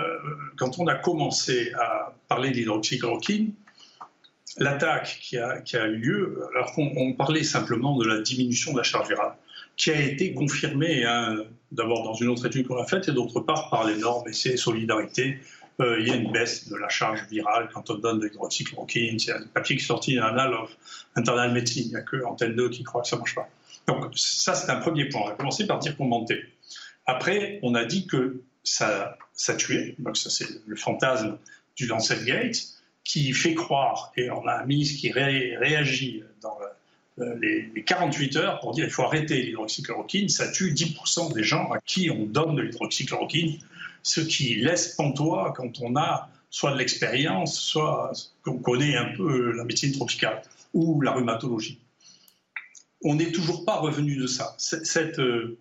quand on a commencé à parler d'hydroxychloroquine, l'attaque qui a, eu lieu, alors qu'on on parlait simplement de la diminution de la charge virale, qui a été confirmée hein, d'abord dans une autre étude qu'on a faite et d'autre part par les normes essais solidarité. Euh, il y a une baisse de la charge virale quand on donne de l'hydroxychloroquine. C'est un papier qui est sorti dans Annal of Internal Medicine. Il n'y a que Antenne 2 qui croit que ça ne marche pas. Donc ça, c'est un premier point. On a commencé par dire qu'on mentait. Après, on a dit que ça, ça tuait. Donc ça, c'est le fantasme du Lancet Gate qui fait croire, et on a un ministre qui ré- réagit dans euh, les, les 48 heures pour dire qu'il faut arrêter l'hydroxychloroquine, ça tue 10% des gens à qui on donne de l'hydroxychloroquine, ce qui laisse pantois quand on a soit de l'expérience, soit qu'on connaît un peu la médecine tropicale ou la rhumatologie. On n'est toujours pas revenu de ça. Cette, euh,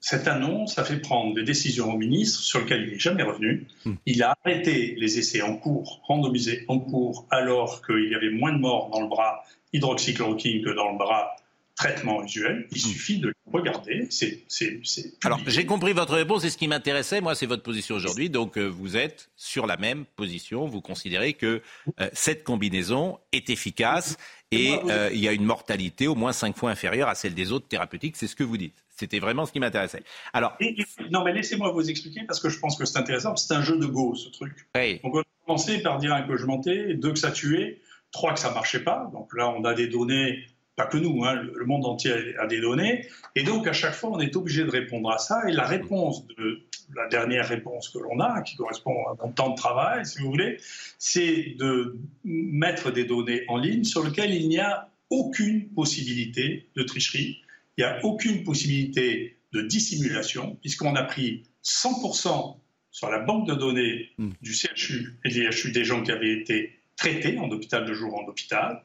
cette annonce a fait prendre des décisions au ministre sur lesquelles il n'est jamais revenu. Il a arrêté les essais en cours, randomisés en cours, alors qu'il y avait moins de morts dans le bras hydroxychloroquine que dans le bras traitement usuel. Il suffit de le regarder. C'est, c'est, c'est Alors, j'ai compris votre réponse et ce qui m'intéressait, moi, c'est votre position aujourd'hui. Donc, euh, vous êtes sur la même position. Vous considérez que euh, cette combinaison est efficace et euh, il y a une mortalité au moins cinq fois inférieure à celle des autres thérapeutiques. C'est ce que vous dites. C'était vraiment ce qui m'intéressait. Alors, Et- et- non, mais laissez-moi vous expliquer parce que je pense que c'est intéressant. C'est un jeu de go, ce truc. Donc, on a commencé par dire un que je mentais, deux que ça tuait, trois que ça marchait pas. Donc là, on a des données, pas que nous, hein, le monde entier a des données. Et donc, à chaque fois, on est obligé de répondre à ça. Et la réponse de la dernière réponse que l'on a, qui correspond à mon temps de travail, si vous voulez, c'est de mettre des données en ligne sur lesquelles il n'y a aucune possibilité de tricherie. Il n'y a aucune possibilité de dissimulation, puisqu'on a pris 100% sur la banque de données du CHU et de l'IHU des gens qui avaient été traités en hôpital de jour en hôpital.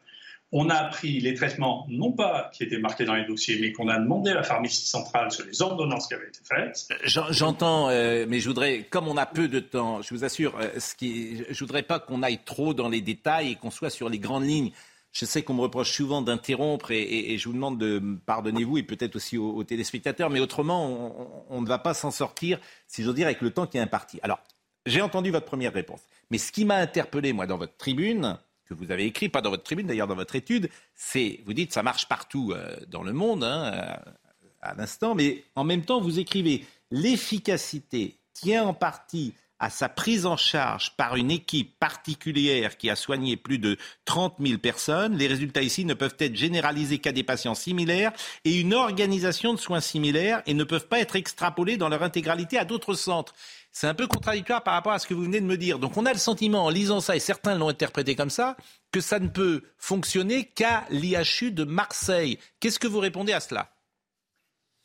On a pris les traitements, non pas qui étaient marqués dans les dossiers, mais qu'on a demandé à la pharmacie centrale sur les ordonnances qui avaient été faites. J'en- J'entends, euh, mais je voudrais, comme on a peu de temps, je vous assure, euh, ce je voudrais pas qu'on aille trop dans les détails et qu'on soit sur les grandes lignes. Je sais qu'on me reproche souvent d'interrompre et, je vous demande de pardonnez-vous et peut-être aussi aux, téléspectateurs, mais autrement, on- on ne va pas s'en sortir, si j'ose dire, avec le temps qui est imparti. Alors, j'ai entendu votre première réponse, mais ce qui m'a interpellé moi dans votre tribune vous avez écrit, pas dans votre tribune d'ailleurs, dans votre étude, c'est, vous dites, ça marche partout euh, dans le monde, hein, à l'instant, mais en même temps, vous écrivez, l'efficacité tient en partie à sa prise en charge par une équipe particulière qui a soigné plus de 30 000 personnes. Les résultats ici ne peuvent être généralisés qu'à des patients similaires et une organisation de soins similaires et ne peuvent pas être extrapolés dans leur intégralité à d'autres centres. C'est un peu contradictoire par rapport à ce que vous venez de me dire. Donc on a le sentiment, en lisant ça, et certains l'ont interprété comme ça, que ça ne peut fonctionner qu'à l'IHU de Marseille. Qu'est-ce que vous répondez à cela?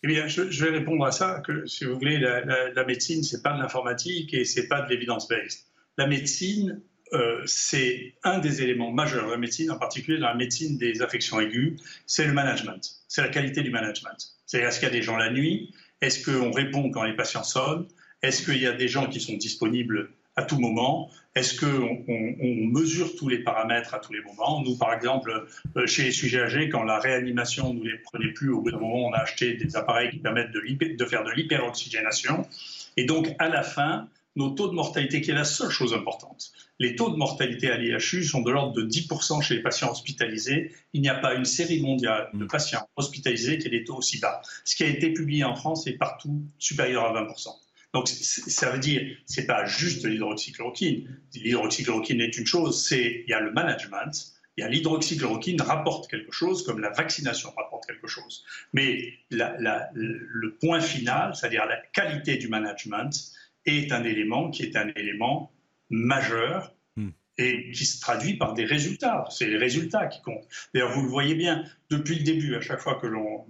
Eh bien, je, vais répondre à ça que, si vous voulez, la, médecine, c'est pas de l'informatique et c'est pas de l'évidence-based. La médecine, euh, c'est un des éléments majeurs de la médecine, en particulier dans la médecine des affections aiguës, c'est le management, c'est la qualité du management. C'est-à-dire, est-ce qu'il y a des gens la nuit? Est-ce qu'on répond quand les patients sonnent? Est-ce qu'il y a des gens qui sont disponibles à tout moment? Est-ce qu'on on, mesure tous les paramètres à tous les moments? Nous, par exemple, euh, chez les sujets âgés, quand la réanimation ne nous les prenait plus, au bout d'un moment, on a acheté des appareils qui permettent de, de faire de l'hyperoxygénation. Et donc, à la fin, nos taux de mortalité, qui est la seule chose importante, les taux de mortalité à l'IHU sont de l'ordre de 10% chez les patients hospitalisés. Il n'y a pas une série mondiale de patients hospitalisés qui ait des taux aussi bas. Ce qui a été publié en France est partout supérieur à 20%. Donc ça veut dire, c'est pas juste l'hydroxychloroquine. L'hydroxychloroquine est une chose, c'est il y a le management, il y a l'hydroxychloroquine rapporte quelque chose, comme la vaccination rapporte quelque chose. Mais le point final, c'est-à-dire la qualité du management, est un élément qui est un élément majeur hmm. et qui se traduit par des résultats. C'est les résultats qui comptent. D'ailleurs, vous le voyez bien, depuis le début, à chaque fois que l'on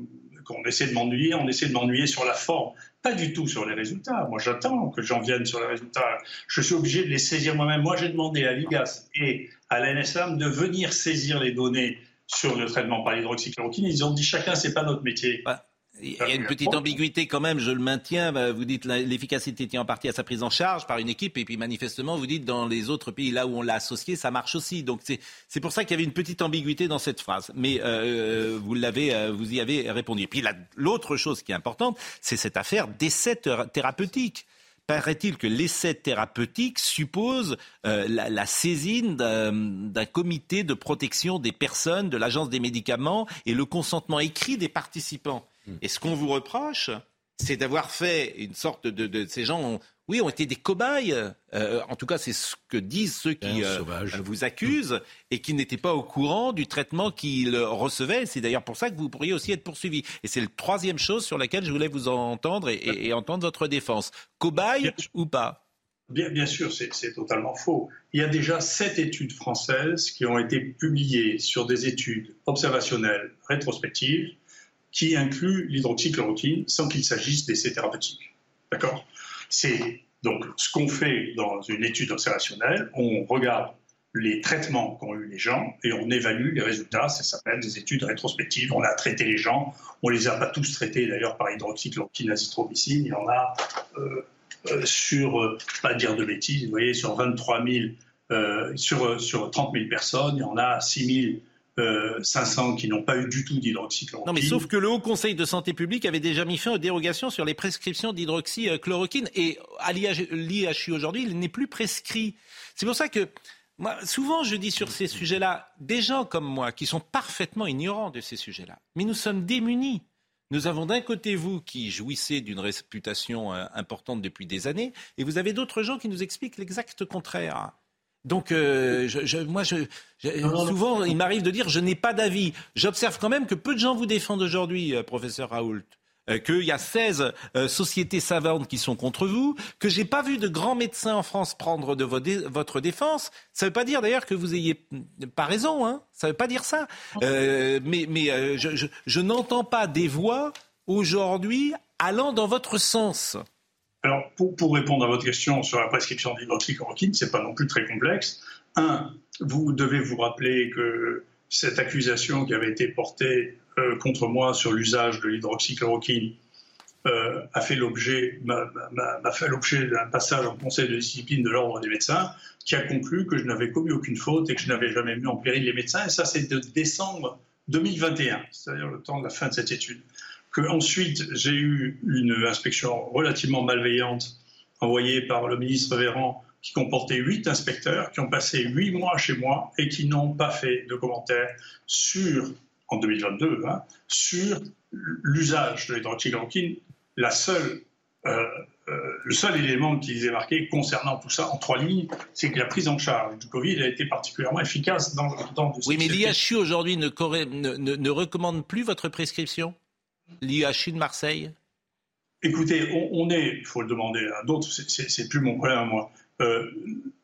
qu'on essaie de m'ennuyer, on essaie de m'ennuyer sur la forme, pas du tout sur les résultats. Moi, j'attends que j'en vienne sur les résultats. Je suis obligé de les saisir moi-même. Moi, j'ai demandé à l'IGAS et à l'NSM de venir saisir les données sur le traitement par l'hydroxychloroquine. Ils ont dit chacun, c'est pas notre métier. Bah, il y a une petite ambiguïté quand même, je le maintiens. Bah, vous dites l'efficacité tient en partie à sa prise en charge par une équipe, et puis manifestement, vous dites dans les autres pays là où on l'a associé, ça marche aussi. Donc c'est pour ça qu'il y avait une petite ambiguïté dans cette phrase. Mais euh, vous l'avez, euh, vous y avez répondu. Et puis l'autre chose qui est importante, c'est cette affaire d'essai thérapeutique paraît-il que l'essai thérapeutique suppose euh, la, la, saisine d'un comité de protection des personnes, de l'agence des médicaments et le consentement écrit des participants. Hmm. Et ce qu'on vous reproche, c'est d'avoir fait une sorte de, de, ces gens ont, oui ont été des cobayes. Euh, en tout cas c'est ce que disent ceux qui euh, vous accusent et qui n'étaient pas au courant du traitement qu'ils recevaient. C'est d'ailleurs pour ça que vous pourriez aussi être poursuivi et c'est la troisième chose sur laquelle je voulais vous entendre et, et, entendre votre défense. Cobaye ou pas? Bien, bien, sûr, c'est totalement faux. Il y a déjà sept études françaises qui ont été publiées sur des études observationnelles rétrospectives qui inclut l'hydroxychloroquine sans qu'il s'agisse d'essais thérapeutiques. D'accord? C'est donc ce qu'on fait dans une étude observationnelle, on regarde les traitements qu'ont eu les gens et on évalue les résultats. Ça s'appelle des études rétrospectives. On a traité les gens. On les a pas tous traités d'ailleurs par hydroxychloroquine, azithromycine. Il y en a euh, euh, sur, euh, pas dire de bêtises, vous voyez, sur 23 000, sur, sur 30 000 personnes, il y en a 6 000 500 euh, qui n'ont pas eu du tout d'hydroxychloroquine. Non, mais sauf que le Haut Conseil de santé publique avait déjà mis fin aux dérogations sur les prescriptions d'hydroxychloroquine. Et à l'IHU aujourd'hui, il n'est plus prescrit. C'est pour ça que moi, souvent, je dis sur ces sujets-là, des gens comme moi qui sont parfaitement ignorants de ces sujets-là, mais nous sommes démunis. Nous avons d'un côté vous qui jouissez d'une réputation euh, importante depuis des années, et vous avez d'autres gens qui nous expliquent l'exact contraire. Donc, euh, je, moi, je, souvent, il m'arrive de dire je n'ai pas d'avis. J'observe quand même que peu de gens vous défendent aujourd'hui, euh, professeur Raoult. Euh, qu'il y a 16 sociétés savantes qui sont contre vous, que j'ai pas vu de grands médecins en France prendre de votre défense. Ça ne veut pas dire d'ailleurs que vous ayez pas raison, hein. Ça ne veut pas dire ça. mais mais je, je n'entends pas des voix aujourd'hui allant dans votre sens. Alors, pour, répondre à votre question sur la prescription d'hydroxychloroquine, ce n'est pas non plus très complexe. Un, vous devez vous rappeler que cette accusation qui avait été portée euh, contre moi sur l'usage de l'hydroxychloroquine euh, a fait l'objet, d'un passage en conseil de discipline de l'ordre des médecins qui a conclu que je n'avais commis aucune faute et que je n'avais jamais mis en péril les médecins. Et ça, c'est de décembre 2021, c'est-à-dire le temps de la fin de cette étude ensuite j'ai eu une inspection relativement malveillante envoyée par le ministre Véran qui comportait huit inspecteurs qui ont passé huit mois chez moi et qui n'ont pas fait de commentaires sur, en 2022, hein, sur l'usage de l'hydroxychloroquine. La seule, euh, euh, le seul élément qu'ils aient marqué concernant tout ça en trois lignes, c'est que la prise en charge du Covid a été particulièrement efficace dans, dans de Oui, mais l'IHU aujourd'hui ne recommande plus votre prescription? L'IHU de Marseille? Écoutez, on, est, il faut le demander à d'autres, c'est- plus mon problème à moi. Euh,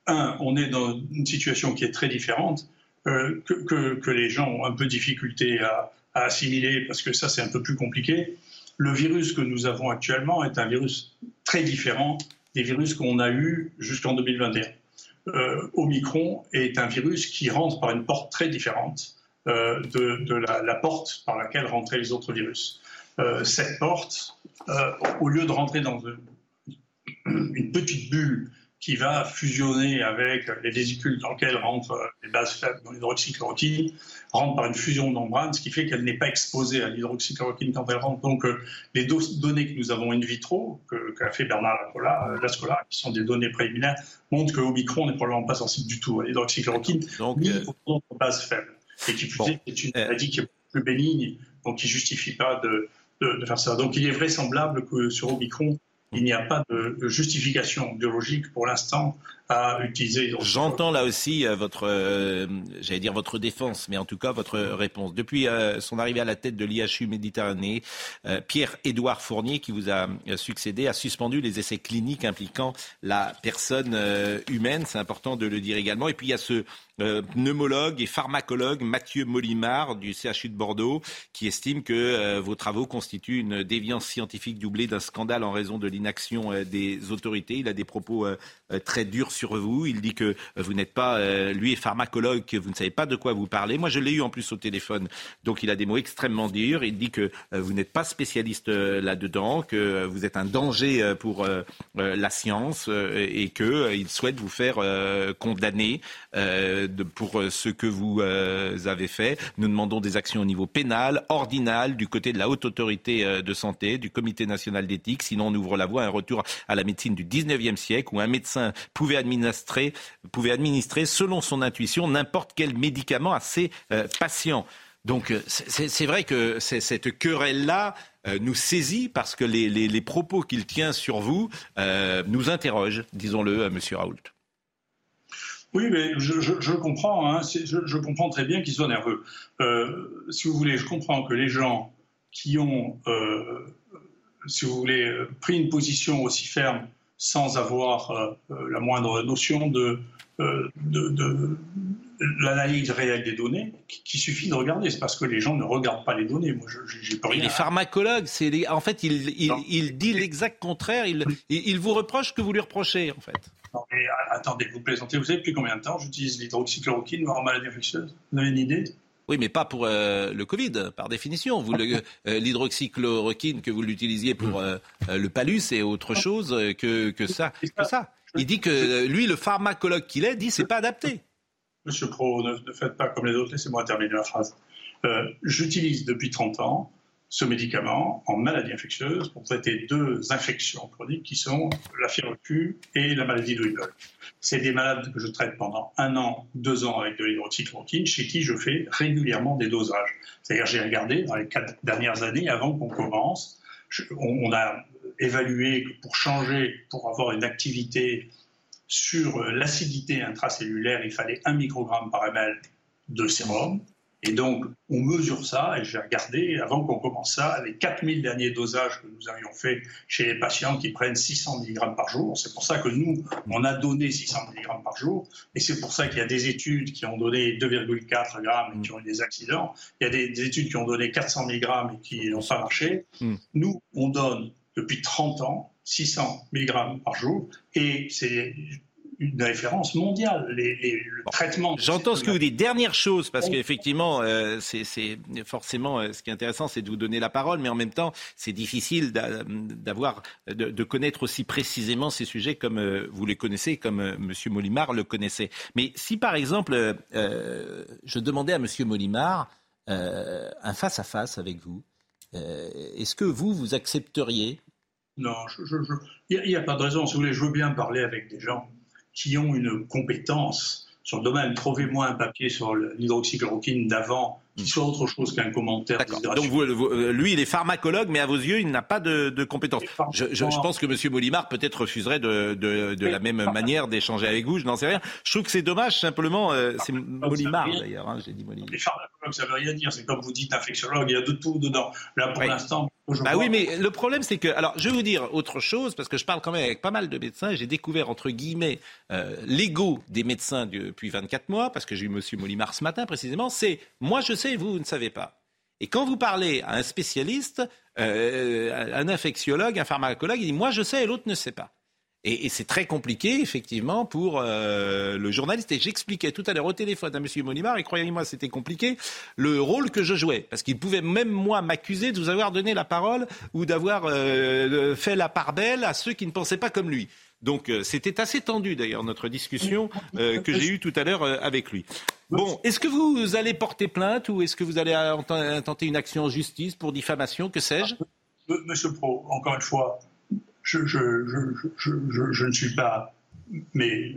un, on est dans une situation qui est très différente, euh, que, que- les gens ont un peu de difficulté à, assimiler, parce que ça c'est un peu plus compliqué. Le virus que nous avons actuellement est un virus très différent des virus qu'on a eus jusqu'en 2021. Euh, Omicron est un virus qui rentre par une porte très différente de, de la porte par laquelle rentraient les autres virus. Euh, cette porte, euh, au lieu de rentrer dans une, petite bulle qui va fusionner avec les vésicules dans lesquelles rentrent euh, les bases faibles dans l'hydroxychloroquine, rentre par une fusion de membrane, ce qui fait qu'elle n'est pas exposée à l'hydroxychloroquine quand elle rentre. Donc euh, les do- données que nous avons in vitro, qu'a fait Bernard Lacola, euh, Lascola, qui sont des données préliminaires, montrent que Omicron n'est probablement pas sensible du tout à l'hydroxychloroquine, ni aux autres bases faibles. Et qui plus est, c'est une maladie qui est plus bénigne, donc qui ne justifie pas de, de- faire ça. Donc il est vraisemblable que sur Omicron, il n'y a pas de justification biologique pour l'instant à utiliser l'hydroxychloroquine. J'entends là aussi euh, votre, euh, j'allais dire votre défense, mais en tout cas votre réponse. Depuis euh, son arrivée à la tête de l'IHU Méditerranée, euh, Pierre-Édouard Fournier, qui vous a euh, succédé, a suspendu les essais cliniques impliquant la personne euh, humaine. C'est important de le dire également. Et puis il y a ce euh, pneumologue et pharmacologue Mathieu Molimard du CHU de Bordeaux qui estime que euh, vos travaux constituent une déviance scientifique doublée d'un scandale en raison de l'inaction euh, des autorités. Il a des propos euh, euh, très durs sur vous. Il dit que vous n'êtes pas, euh, lui est pharmacologue, que vous ne savez pas de quoi vous parlez. Moi, je l'ai eu en plus au téléphone, donc il a des mots extrêmement durs. Il dit que euh, vous n'êtes pas spécialiste euh, là-dedans, que euh, vous êtes un danger euh, pour la science et euh, il souhaite vous faire condamner de- pour ce que vous avez fait. Nous demandons des actions au niveau pénal, ordinal, du côté de la haute autorité de santé, du comité national d'éthique. Sinon, on ouvre la voie à un retour à la médecine du 19e siècle où un médecin pouvait administrer, pouvait administrer selon son intuition n'importe quel médicament à ses euh, patients. Donc euh, c'est- vrai que cette querelle-là euh, nous saisit parce que les, propos qu'il tient sur vous nous interrogent, disons-le, Monsieur Raoult. Oui, mais je, comprends, hein, je, comprends très bien qu'ils soient nerveux. Si vous voulez, je comprends que les gens qui ont, si vous voulez, pris une position aussi ferme sans avoir euh, euh, la moindre notion de, euh, de, de l'analyse réelle des données, qui, suffit de regarder. C'est parce que les gens ne regardent pas les données. Moi, je j'ai pas Et rien. les pharmacologues, c'est les- en fait, il, il, il dit l'exact contraire. Il, il, vous reproche ce que vous lui reprochez, en fait. Non, mais, attendez, vous plaisantez. Vous savez depuis combien de temps j'utilise l'hydroxychloroquine en maladie infectieuse? Vous avez une idée? Oui, mais pas pour euh, le Covid, par définition. Vous euh, L'hydroxychloroquine que vous l'utilisiez pour euh, le palus, c'est autre chose que, que ça. Que ça. Il dit que lui, le pharmacologue qu'il est, dit c'est pas adapté. Monsieur Pro, ne, ne faites pas comme les autres, laissez-moi terminer la phrase. J'utilise depuis 30 ans ce médicament en maladie infectieuse pour traiter deux infections chroniques qui sont la fièvre Q et la maladie de Weevil. C'est des malades que je traite pendant un an, deux ans avec de l'hydroxychloroquine, chez qui je fais régulièrement des dosages. C'est-à-dire j'ai regardé dans les quatre dernières années, avant qu'on commence, on, on a évalué que pour changer, pour avoir une activité sur euh, l'acidité intracellulaire, il fallait 1 microgramme par ml de sérum. Et donc, on mesure ça, et j'ai regardé, avant qu'on commence ça, les 4000 derniers dosages que nous avions faits chez les patients qui prennent 600 mg par jour. C'est pour ça que nous, on a donné 600 mg par jour. Et c'est pour ça qu'il y a des études qui ont donné 2,4 grammes et qui ont eu des accidents. Il y a des, des études qui ont donné 400 mg et qui n'ont pas marché. Nous, on donne depuis 30 ans 600 mg par jour. Et c'est une référence mondiale. Les- les- le traitement. J'entends ce que vous dites. Dernière chose, parce qu'effectivement, euh, c'est forcément euh, ce qui est intéressant, c'est de vous donner la parole, mais en même temps, c'est difficile d'a- d'avoir, de, de connaître aussi précisément ces sujets comme euh, vous les connaissez, comme euh, Monsieur Molimar le connaissait. Mais si par exemple, je demandais à Monsieur Molimar un face à face avec vous, est-ce que vous vous accepteriez? Non, il n'y a, a pas de raison. Si vous voulez, je veux bien parler avec des gens qui ont une compétence sur le domaine. Trouvez-moi un papier sur l'hydroxychloroquine d'avant qui soit autre chose qu'un commentaire. Donc vous, vous, euh, lui, il est pharmacologue, mais à vos yeux, il n'a pas de, de compétences. Je, je, je, pense que M. Molimar peut-être refuserait de, de, de la même manière d'échanger avec vous. Je n'en sais rien. Je trouve que c'est dommage, simplement. Euh, c'est Molimar d'ailleurs. Hein, J'ai dit Molimar. Les pharmacologues, ça veut rien dire. C'est comme vous dites infectiologue. Il y a de tout dedans. Là, pour Oui. l'instant. Bah oui, mais le problème, c'est que. Alors, je vais vous dire autre chose, parce que je parle quand même avec pas mal de médecins, et j'ai découvert, entre guillemets, euh, l'ego des médecins depuis 24 mois, parce que j'ai eu M. Molimar ce matin précisément, c'est moi je vous, ne savez pas. Et quand vous parlez à un spécialiste, euh, un infectiologue, un pharmacologue, il dit moi je sais et l'autre ne sait pas. Et, c'est très compliqué, effectivement, pour euh, le journaliste. Et j'expliquais tout à l'heure au téléphone à M. Molimar, et croyez-moi, c'était compliqué, le rôle que je jouais. Parce qu'il pouvait même, moi, m'accuser de vous avoir donné la parole ou d'avoir euh, fait la part belle à ceux qui ne pensaient pas comme lui. Donc euh, c'était assez tendu, d'ailleurs, notre discussion euh, que j'ai eue tout à l'heure euh, avec lui. Bon, est-ce que vous allez porter plainte ou est-ce que vous allez ent- tenter une action en justice pour diffamation, que sais-je? M- Monsieur Pro, encore une fois, je, je, je, je, je, je ne suis pas. Mais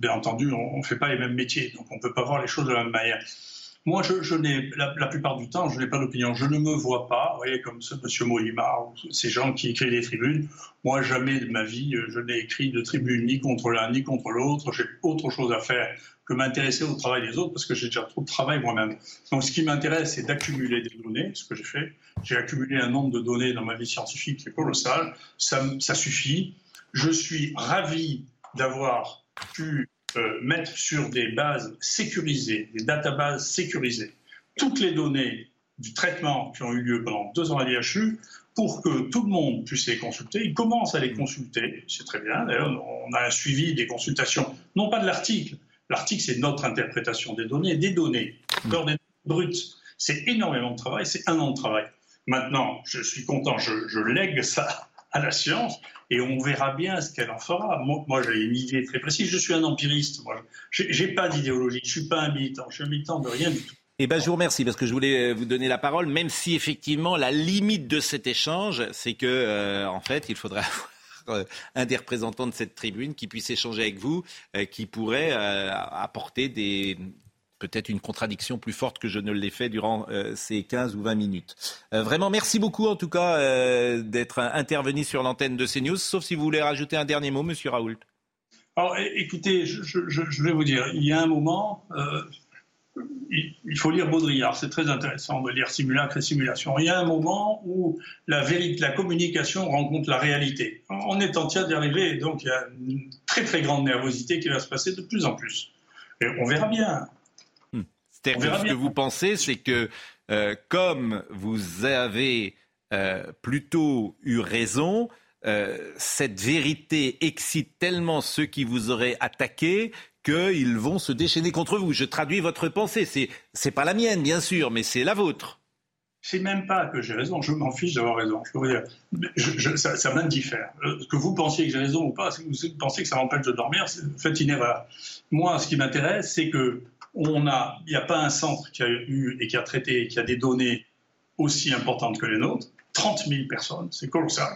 bien entendu, on ne fait pas les mêmes métiers, donc on ne peut pas voir les choses de la même manière. Moi, je, n'ai, la, plupart du temps, je n'ai pas d'opinion. Je ne me vois pas, vous voyez, comme ce monsieur Molimar, ou ces gens qui écrivent des tribunes. Moi, jamais de ma vie, euh, je n'ai écrit de tribune ni contre l'un ni contre l'autre. J'ai autre chose à faire que m'intéresser au travail des autres parce que j'ai déjà trop de travail moi-même. Donc, ce qui m'intéresse, c'est d'accumuler des données, ce que j'ai fait. J'ai accumulé un nombre de données dans ma vie scientifique qui est colossal. Ça suffit. Je suis ravi d'avoir pu euh, mettre sur des bases sécurisées, des databases sécurisées, toutes les données du traitement qui ont eu lieu pendant deux ans à l'IHU pour que tout le monde puisse les consulter. Ils commencent à les consulter, c'est très bien. D'ailleurs, on a un suivi des consultations, non pas de l'article. L'article, c'est notre interprétation des données, des données, des données brutes. C'est énormément de travail, c'est un an de travail. Maintenant, je suis content, je, je lègue ça à la science et on verra bien ce qu'elle en fera. Moi, moi, j'ai une idée très précise. Je suis un empiriste. Moi, j'ai pas d'idéologie. Je suis pas un militant. Je suis un militant de rien du tout. Eh ben, je vous remercie parce que je voulais euh, vous donner la parole, même si effectivement la limite de cet échange, c'est que euh, en fait, il faudrait avoir euh, un des représentants de cette tribune qui puisse échanger avec vous, qui pourrait apporter des peut-être une contradiction plus forte que je ne l'ai fait durant euh, ces 15 ou 20 minutes. Euh, vraiment, merci beaucoup en tout cas euh, d'être intervenu sur l'antenne de CNews, sauf si vous voulez rajouter un dernier mot, Monsieur Raoult. Alors, écoutez, je, vais vous dire, il y a un moment, il, faut lire Baudrillard, c'est très intéressant de lire Simulacre et Simulation. Il y a un moment où la la communication rencontre la réalité. On est en train d'y arriver, donc il y a une très très grande nervosité qui va se passer de plus en plus. Et on verra bien. Verra ce que vous pensez, c'est que euh, comme vous avez euh, plutôt eu raison, euh, cette vérité excite tellement ceux qui vous auraient attaqué qu'ils vont se déchaîner contre vous. Je traduis votre pensée. C'est c'est pas la mienne, bien sûr, mais c'est la vôtre. C'est même pas que j'ai raison, je m'en fiche d'avoir raison. Je dire, je- je- ça, ça m'indiffère. Que vous pensiez que j'ai raison ou pas, si vous pensez que ça m'empêche de dormir, faites une erreur. Moi, ce qui m'intéresse, c'est que on a, il n'y a pas un centre qui a eu et qui a traité, qui a des données aussi importantes que les nôtres. 30 000 personnes, c'est colossal.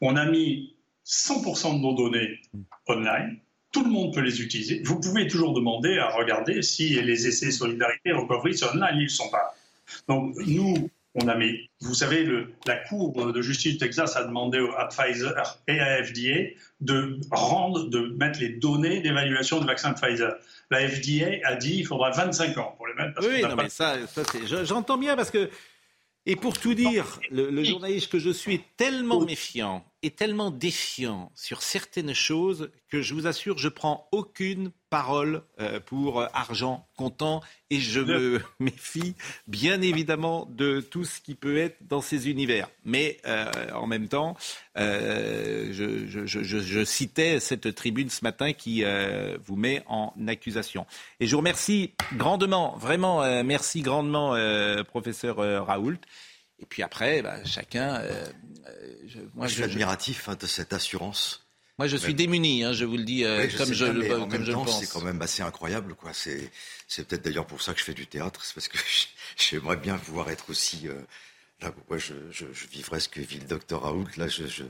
On a mis 100% de nos données online. Tout le monde peut les utiliser. Vous pouvez toujours demander à regarder si les essais Solidarité Recovery sont online. Ils ne sont pas. Donc, nous, on a mis, vous savez, le- la Cour de justice du Texas a demandé à Pfizer et à FDA de rendre, de mettre les données d'évaluation du vaccin de Pfizer. La FDA a dit qu'il faudra 25 ans pour les mettre. parce Oui, non, pas- mais ça, ça j'entends bien parce que. Et pour tout dire, le, le journaliste que je suis est tellement méfiant et tellement défiant sur certaines choses que je vous assure, je prends aucune parole euh, pour euh, argent comptant et je me méfie bien évidemment de tout ce qui peut être dans ces univers. Mais euh, en même temps, je, je- je- je- je citais cette tribune ce matin qui vous met en accusation. Et je vous remercie grandement, vraiment, merci grandement, professeur Raoult. Et puis après, bah, chacun. Euh, je- Moi, je suis admiratif hein, de cette assurance. Moi, je suis démuni, hein, je vous le dis euh, Oui, comme sais je, le- mais en comme même je le temps, pense. c'est quand même assez incroyable, quoi. C'est, c'est peut-être d'ailleurs pour ça que je fais du théâtre, c'est parce que j'aimerais bien pouvoir être aussi. euh, là, ouais, je, je, je vivrais ce que vit le docteur Raoult. Là, je, je,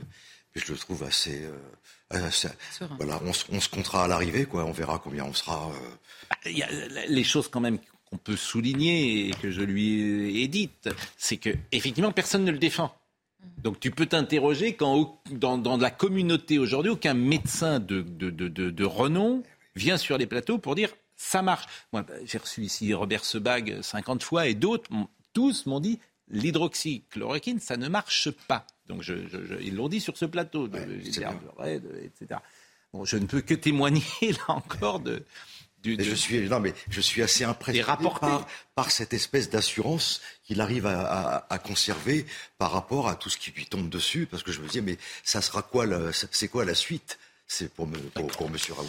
je le trouve assez, euh, voilà, on, se- on se comptera à l'arrivée, quoi. On verra combien on sera. euh, Bah, Il y a les choses quand même qu'on peut souligner et que je lui ai dites, c'est que effectivement personne ne le défend. Donc tu peux t'interroger quand dans, dans la communauté aujourd'hui, aucun médecin de, de, de, de- renom vient sur les plateaux pour dire ça marche. Moi, j'ai reçu ici Robert Sebag 50 fois et d'autres, tous m'ont dit l'hydroxychloroquine, ça ne marche pas. Donc je, je- je- ils l'ont dit sur ce plateau, de- etc. Bon, je ne peux que témoigner là encore de, du, je suis, non, mais je suis assez impressionné par, par cette espèce d'assurance qu'il arrive à, à- à conserver par rapport à tout ce qui lui tombe dessus, parce que je me dis, mais ça sera quoi, le- c'est quoi la suite? C'est pour, me, pour, pour Monsieur Raoult.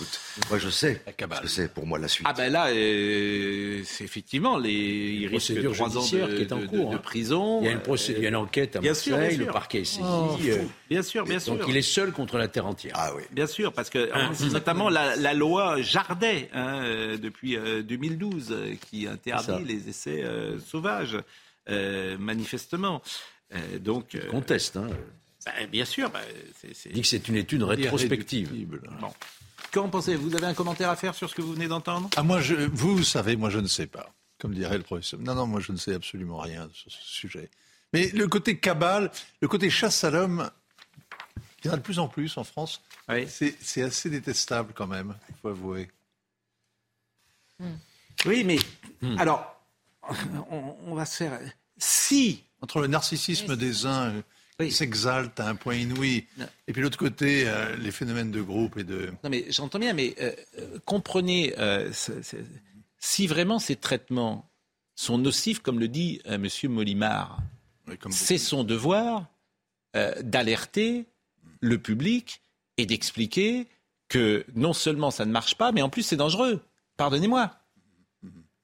Moi, je sais ce que c'est pour moi la suite. Ah ben là, euh, c'est effectivement, les, il risque procédure trois ans de, qui est en de- cours, de hein. prison. Il y a une, procé- il y a une enquête à Bien sûr, Marseille, le parquet est saisi. Oh, euh, bien sûr, bien sûr. Donc il est seul contre la terre entière. Ah oui. Bien sûr, parce que Hein. c'est notamment la, la loi Jardet hein, euh, depuis euh, 2012 euh, qui interdit les essais euh, sauvages, euh, manifestement. Euh, donc euh, conteste. Hein. Bah, bien sûr. Il dit que c'est une étude rétrospective. Bon. Qu'en pensez-vous Vous avez un commentaire à faire sur ce que vous venez d'entendre? Ah, moi, je, vous, vous savez, moi, je ne sais pas. Comme dirait le professeur. Non, non, moi, je ne sais absolument rien sur ce sujet. Mais le côté cabale, le côté chasse à l'homme, il y en a de plus en plus en France. C'est c'est assez détestable quand même, il faut avouer. Oui, mais alors, on, on va se faire. Si Entre le narcissisme des uns qui s'exaltent à un point inouï, et puis l'autre côté, euh, les phénomènes de groupe et de. Non, mais j'entends bien, mais euh, euh, comprenez, euh, si vraiment ces traitements sont nocifs, comme le dit euh, M. Molimar, c'est son devoir d'alerter le public et d'expliquer que non seulement ça ne marche pas, mais en plus c'est dangereux. Pardonnez-moi.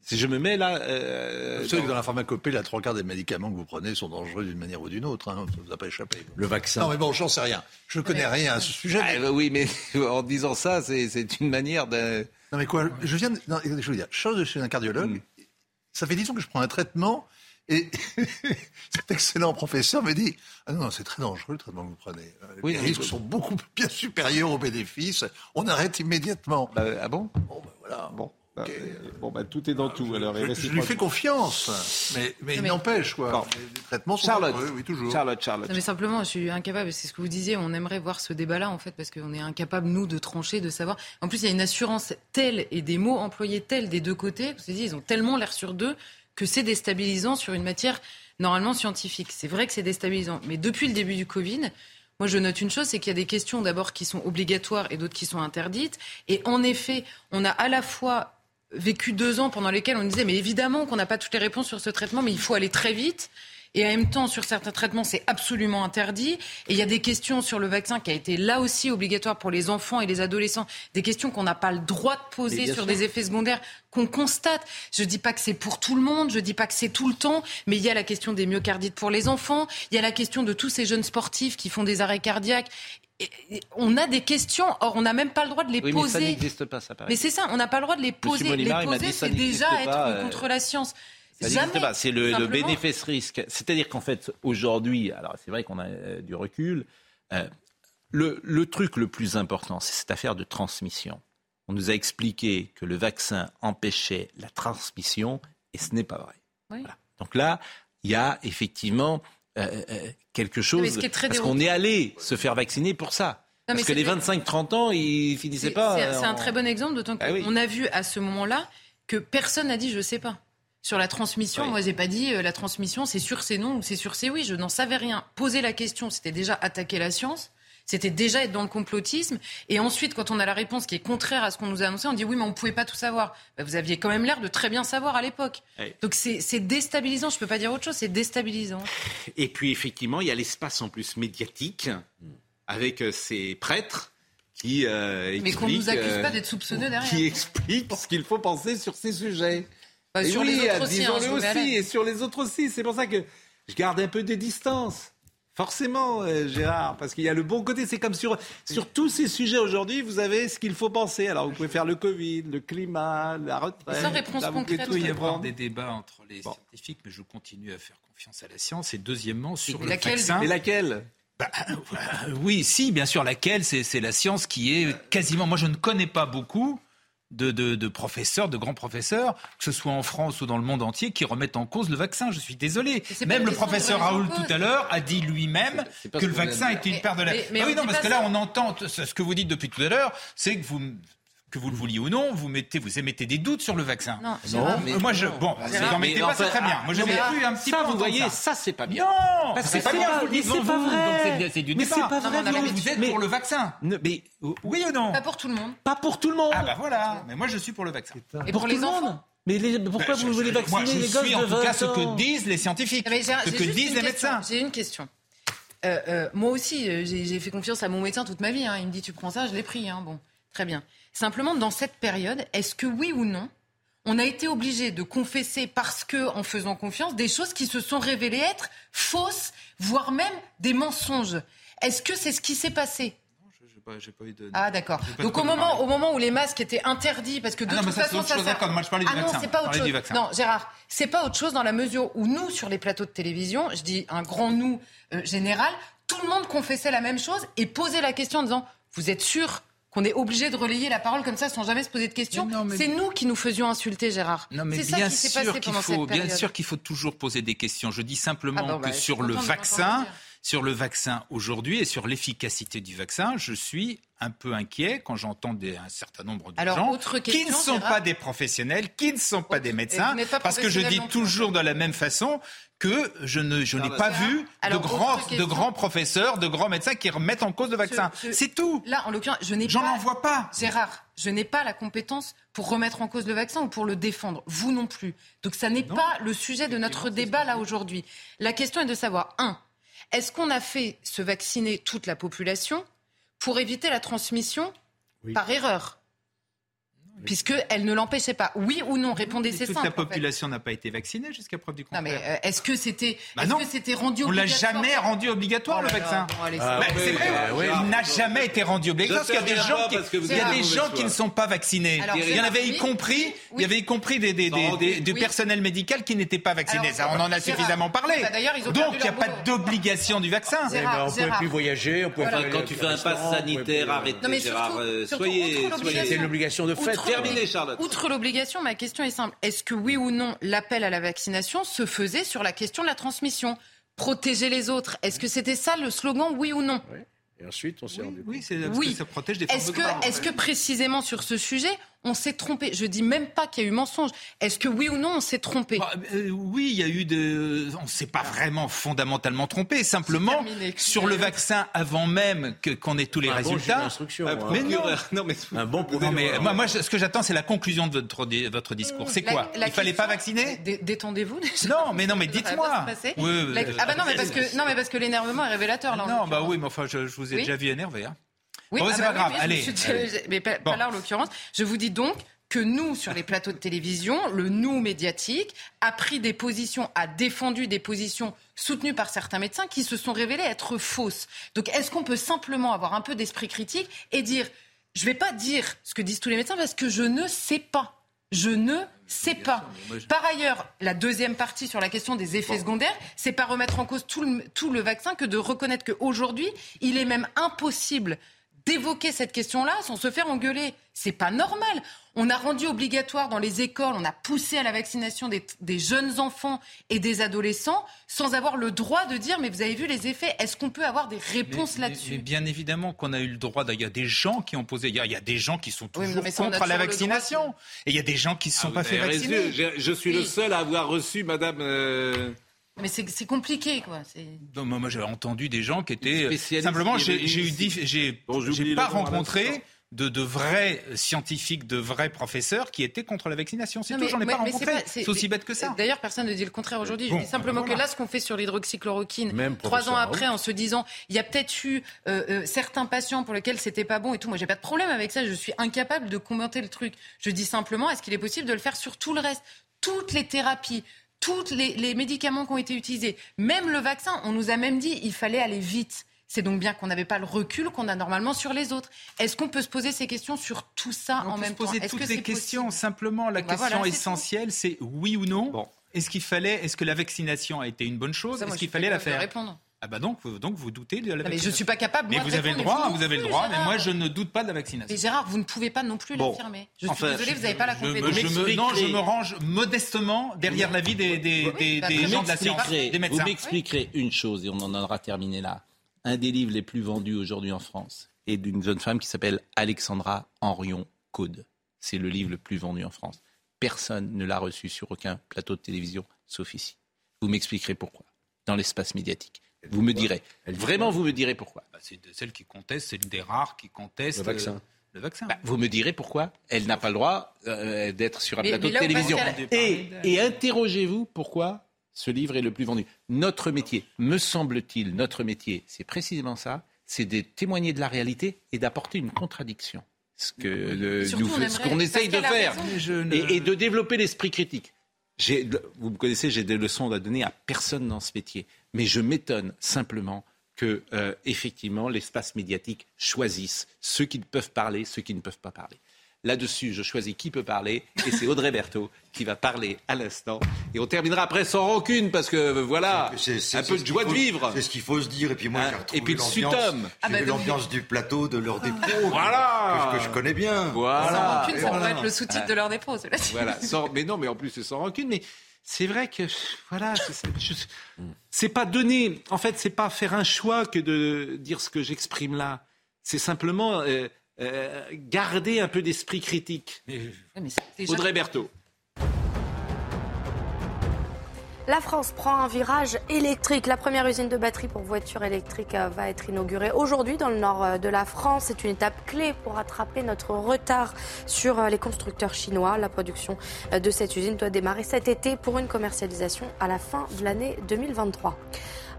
Si je me mets là. euh, Vous savez que dans- dans la pharmacopée, la trois quarts des médicaments que vous prenez sont dangereux d'une manière ou d'une autre. Hein. Ça ne vous a pas échappé. Le vaccin. Non, mais bon, j'en sais rien. Je ne connais rien à ce sujet. Ah, bah oui, mais en disant ça, c'est une manière de. Non, mais quoi Je viens de. Non, je veux dire, chose de chez un cardiologue. Ça fait 10 ans que je prends un traitement et cet excellent professeur me dit Ah non, non, c'est très dangereux le traitement que vous prenez. Euh, Oui, les risques sont beaucoup bien supérieurs aux bénéfices. On arrête immédiatement. ah bon? Bon, ben voilà. Bon, bah, bon, bah, tout est dans tout. Alors, Je, je lui fais confiance, mais, mais il mais- n'empêche, quoi. Les, les traitements sont Charlotte. oui, toujours. Charlotte, Charlotte. Non, mais simplement, je suis incapable, c'est ce que vous disiez, on aimerait voir ce débat-là, en fait, parce qu'on est incapable, nous, de trancher, de savoir. En plus, il y a une assurance telle et des mots employés tels des deux côtés, vous avez dit, ils ont tellement l'air sur deux, que c'est déstabilisant sur une matière normalement scientifique. C'est vrai que c'est déstabilisant. Mais depuis le début du Covid, moi, je note une chose, c'est qu'il y a des questions d'abord qui sont obligatoires et d'autres qui sont interdites. Et en effet, on a à la fois vécu deux ans pendant lesquels on disait, mais évidemment qu'on n'a pas toutes les réponses sur ce traitement, mais il faut aller très vite. Et en même temps, sur certains traitements, c'est absolument interdit. Et il y a des questions sur le vaccin qui a été là aussi obligatoire pour les enfants et les adolescents. Des questions qu'on n'a pas le droit de poser sur sûr. des effets secondaires qu'on constate. Je dis pas que c'est pour tout le monde, je dis pas que c'est tout le temps, mais il y a la question des myocardites pour les enfants. Il y a la question de tous ces jeunes sportifs qui font des arrêts cardiaques. On a des questions, or on n'a même pas le droit de les Oui, mais ça poser. n'existe pas, ça paraît. Mais c'est ça, on n'a pas le droit de les poser. Les poser, c'est déjà être euh, contre la science. Ça n'existe Jamais. pas. C'est le, bénéfice-risque. C'est-à-dire qu'en fait, aujourd'hui, alors c'est vrai qu'on a euh, du recul, euh, le, le truc le plus important, c'est cette affaire de transmission. On nous a expliqué que le vaccin empêchait la transmission et ce n'est pas vrai. Oui. Voilà. Donc là, il y a effectivement euh, euh, quelque chose. mais ce qui est très parce qu'on est allé se faire vacciner pour ça. Non, parce que les 25-30 ans, ils finissaient pas. c'est- euh, un en- très bon exemple, d'autant Ah oui. qu'on a vu à ce moment-là que personne n'a dit je sais pas. Sur la transmission, Oui. moi j'ai pas dit euh, la transmission c'est sûr c'est non ou c'est sûr c'est oui, je n'en savais rien. Poser la question, c'était déjà attaquer la science. C'était déjà être dans le complotisme. Et ensuite, quand on a la réponse qui est contraire à ce qu'on nous a annoncé, on dit oui, mais on ne pouvait pas tout savoir. Bah, vous aviez quand même l'air de très bien savoir à l'époque. Oui. Donc c'est déstabilisant. Je ne peux pas dire autre chose. C'est déstabilisant. Et puis effectivement, il y a l'espace en plus médiatique avec euh, ces prêtres qui euh, Mais qu'on ne nous expliquent, accuse euh, pas d'être soupçonneux derrière. qui expliquent ce qu'il faut penser sur ces sujets. Bah, Et sur oui, les autres aussi, hein, aussi, et sur les autres aussi. C'est pour ça que je garde un peu de distance. Forcément, euh, Gérard, parce qu'il y a le bon côté. C'est comme sur, sur tous ces sujets aujourd'hui, vous avez ce qu'il faut penser. Alors, vous pouvez faire le Covid, le climat, la retraite. Sans réponse Là, vous pouvez concrète, tout Il peut y avoir prendre. des débats entre les scientifiques, mais je continue à faire confiance à la science. Et deuxièmement, sur Et le laquelle vaccin. Et laquelle? Bah, euh, oui, si, bien sûr. Laquelle? C'est c'est la science qui est quasiment. Moi, je ne connais pas beaucoup de, de- de professeurs, de grands professeurs, que ce soit en France ou dans le monde entier, qui remettent en cause le vaccin. Je suis désolé. Même le professeur Raoul tout à l'heure a dit lui-même que le vaccin était une paire de la. mais- mais Ah on oui, non, parce que là, ça. on entend ce ce que vous dites depuis tout à l'heure, c'est que vous que vous le vouliez ou non, vous mettez, vous émettez des doutes sur le vaccin. Non, non. mais- moi je, bon, vous en mettez pas, c'est très bien. Moi j'avais cru un petit ça, peu vous voyez, ça. ça, c'est pas bien. Non, Parce c'est que pas c'est bien. pas- vous mais c'est pas vrai. donc c'est- du Mais c'est pas Non, vrai, non, vous. vous êtes Mais- pour le vaccin. Ne- mais, Oui ou non? Pas pour tout le monde. pas pour tout le monde. Ah bah voilà. Mais moi je suis pour le vaccin. Et pour, pour les enfants monde? Mais les- pourquoi Ben, vous je- voulez vacciner moi, je les gosses suis en de tout cas 20 ce que disent les scientifiques, j'ai- ce que disent les médecins. J'ai une question. Euh, euh, moi aussi, euh, j'ai fait confiance à mon médecin toute ma vie. hein. Il me dit tu prends ça, je l'ai pris. Bon, très bien. Simplement, dans cette période, est-ce que oui ou non, on a été obligé de confesser parce que, en faisant confiance, des choses qui se sont révélées être fausses, voire même des mensonges? Est-ce que c'est ce qui s'est passé? Pas, pas eu de. Ah d'accord. Donc au moment, au moment où les masques étaient interdits, parce que de Ah non, mais toute ça, c'est façon autre ça chose, sert-. Moi, je parlais du ah non, vaccin. c'est pas autre chose. du. Non, Gérard, c'est pas autre chose dans la mesure où nous, sur les plateaux de télévision, je dis un grand nous euh, général, tout le monde confessait la même chose et posait la question en disant Vous êtes sûr qu'on est obligé de relayer la parole comme ça sans jamais se poser de questions C'est nous qui nous faisions insulter, Gérard. Non, mais c'est ça bien qui s'est sûr passé qu'il pendant faut, cette bien sûr qu'il faut toujours poser des questions. Je dis simplement Ah bon, bah, que suis sur le vaccin, sur le vaccin aujourd'hui et sur l'efficacité du vaccin, je suis un peu inquiet quand j'entends un certain nombre de Alors, gens autre qui ne sont pas des professionnels, qui ne sont pas des médecins, pas parce que je dis toujours de la même façon que je ne je n'ai pas vu Alors, de grands question. de grands professeurs, de grands médecins qui remettent en cause le vaccin. C'est tout. Là, en l'occurrence, je n'ai J'en en vois pas. Gérard, je n'ai pas la compétence pour remettre en cause le vaccin ou pour le défendre. Vous non plus. Donc ça n'est pas le sujet de notre débat là aujourd'hui. La question est de savoir un, est-ce qu'on a fait se vacciner toute la population pour éviter la transmission par erreur Puisqu'elle ne l'empêchait pas. Oui ou non Répondez, c'est Toute simple. la en fait. population n'a pas été vaccinée jusqu'à preuve du Non contraire. mais euh, est-ce que c'était Bah est-ce non. que c'était rendu On l'a obligatoire jamais rendu obligatoire Oh le vaccin. Bah, c'est vrai, il n'a jamais été rendu obligatoire parce qu'il y a des gens qui, il y a des de gens qui ne sont pas vaccinés. Alors, il y en avait y oui. compris, il y avait y compris des, des, des, des- du personnel médical qui n'étaient pas. Alors, Ça, on en a suffisamment parlé. bah, Donc il n'y a pas d'obligation du vaccin. Eh ben, on pouvait Gérard. plus voyager, on pouvait Quand tu fais un pass pouvait sanitaire, arrêtez, Non, mais Gérard. euh, soyez. C'est une obligation de fait. Outre, Terminez, Charlotte. outre l'obligation, ma question est simple. Est-ce que oui ou non, l'appel à la vaccination se faisait sur la question de la transmission? Protéger les autres. Est-ce que c'était ça le slogan, oui ou non? Et ensuite, on s'est rendu compte. Oui, c'est parce Oui. que ça protège des que, est-ce que précisément sur ce sujet, on s'est trompé Je dis même pas qu'il y a eu mensonge. Est-ce que oui ou non, on s'est trompé? Bah, euh, oui, il y a eu de. On ne s'est pas vraiment fondamentalement trompé. Simplement, terminé. sur le vaccin, avant même que- qu'on ait tous les Un bon résultats. d'instruction, Un hein. Mais non. procureur. Non, mais Un bon Non, mais moi, ce que j'attends, c'est la conclusion de votre, di- votre discours. C'est La- quoi? la Il fallait question- pas vacciner? Dé- Détendez-vous. déjà. Non, mais non, mais Ça va dites-moi. pas se passer. Oui, oui, La-. Ah bah non, mais parce que non, mais parce que l'énervement est révélateur là. Non, bah oui, mais enfin, je, je vous ai Oui. déjà vu énervé. Hein. Oui, Bon, ah c'est bah pas grave. Allez. suis mais pas, Bon. pas là en l'occurrence. Je vous dis donc que nous, sur les plateaux de télévision, le nous médiatique a pris des positions, a défendu des positions soutenues par certains médecins qui se sont révélées être fausses. Donc, est-ce qu'on peut simplement avoir un peu d'esprit critique et dire, je ne vais pas dire ce que disent tous les médecins parce que je ne sais pas. Je ne sais pas. Par ailleurs, la deuxième partie sur la question des effets secondaires, c'est pas remettre en cause tout le, tout le vaccin que de reconnaître qu'aujourd'hui, il est même impossible d'évoquer cette question-là sans se faire engueuler. C'est pas normal. On a rendu obligatoire dans les écoles, on a poussé à la vaccination des, des jeunes enfants et des adolescents sans avoir le droit de dire mais vous avez vu les effets, est-ce qu'on peut avoir des réponses Mais- là-dessus mais bien évidemment qu'on a eu le droit. Il y a des gens qui ont posé. Il y a, il y a des gens qui sont Oui, mais toujours mais contre la vaccination. Et il y a des gens qui ne se sont Ah, pas fait vacciner. Je, je suis le seul à avoir reçu Madame. euh, Mais c'est compliqué quoi. Non, moi, moi, j'avais entendu des gens qui étaient spécialiste simplement. J'ai eu j'ai le pas à rencontré de, de vrais scientifiques, de vrais professeurs qui étaient contre la vaccination. C'est tout. J'en ai mais- pas rencontré. c'est- aussi bête que ça. D'ailleurs, personne ne dit le contraire aujourd'hui. Bon, je dis simplement voilà. que là, ce qu'on fait sur l'hydroxychloroquine, Même trois ans après, en se disant, il y a peut-être eu euh, euh, certains patients pour lesquels c'était pas bon et tout. Moi, j'ai pas de problème avec ça. Je suis incapable de commenter le truc. Je dis simplement, est-ce qu'il est possible de le faire sur tout le reste? Toutes les thérapies. Tous les, les médicaments qui ont été utilisés, même le vaccin, on nous a même dit il fallait aller vite. C'est donc bien qu'on n'avait pas le recul qu'on a normalement sur les autres. Est-ce qu'on peut se poser ces questions sur tout ça On en peut même se poser temps toutes que les questions. Simplement, la Bah question voilà, c'est tout. essentielle, c'est oui ou non. Est-ce qu'il fallait, est-ce que la vaccination a été une bonne chose? Est-ce qu'il fallait la faire? répondre. Ah bah donc, vous- donc vous doutez de la mais vaccination. je suis pas capable, Mais moi, de vous avez le droit, mais vous vous avez le droit, mais moi je ne doute pas de la vaccination. Mais Gérard, vous ne pouvez pas non plus Bon. l'affirmer. Je suis Enfin, désolée, vous n'avez pas la Je compétence. je me- non, je me range modestement derrière l'avis des, des, des, bah, des gens de la science, des Vous médecins. m'expliquerez une chose, et on en aura terminé là. Un des livres les plus vendus aujourd'hui en France est d'une jeune femme qui s'appelle Alexandra Henrion Code. C'est le livre le plus vendu en France. Personne ne l'a reçu sur aucun plateau de télévision, sauf ici. Vous m'expliquerez pourquoi, dans l'espace médiatique. Vous me direz. Vraiment, vous me direz pourquoi. Bah, c'est de celle qui conteste, c'est une des rares qui conteste Le vaccin. euh, le vaccin. Bah, vous me direz pourquoi elle n'a pas le droit euh, d'être sur un Mais- plateau mais là de télévision. Et, et interrogez-vous pourquoi ce livre est le plus vendu. Notre métier, me semble-t-il, notre métier, c'est précisément ça, c'est de témoigner de la réalité et d'apporter une contradiction. Ce que le- Surtout, nous- on ce aimerait- qu'on essaye de faire. raison. Mais je ne- Et, et de développer l'esprit critique. Vous me connaissez, j'ai des leçons à donner à personne dans ce métier. Mais je m'étonne simplement que, euh, effectivement, l'espace médiatique choisisse ceux qui peuvent parler, ceux qui ne peuvent pas parler. Là-dessus, je choisis qui peut parler, et c'est Audrey Berthaud qui va parler à l'instant. Et on terminera après sans rancune, parce que euh, voilà, C'est- c'est- un c'est peu de joie faut- de vivre. C'est ce qu'il faut se dire. Et puis moi, Hein, j'ai retrouvé et puis le l'ambiance-. J'ai Ah bah l'ambiance du plateau de l'heure des pros. Voilà. Que, que je connais bien. Voilà. Sans rancune, ça voilà. pourrait être le sous-titre de l'heure des pros. cela dit. Voilà, sans- mais non, mais en plus c'est sans rancune. Mais c'est vrai que voilà, c'est- c'est je- c'est pas donner. En fait, c'est pas faire un choix que de dire ce que j'exprime là. C'est simplement euh, euh, garder un peu d'esprit critique. Mais Audrey Berthaud. La France prend un virage électrique. La première usine de batterie pour voitures électriques euh, va être inaugurée aujourd'hui dans le nord euh, de la France. C'est une étape clé pour rattraper notre retard sur les constructeurs chinois. La production de cette usine doit démarrer cet été pour une commercialisation à la fin de l'année 2023.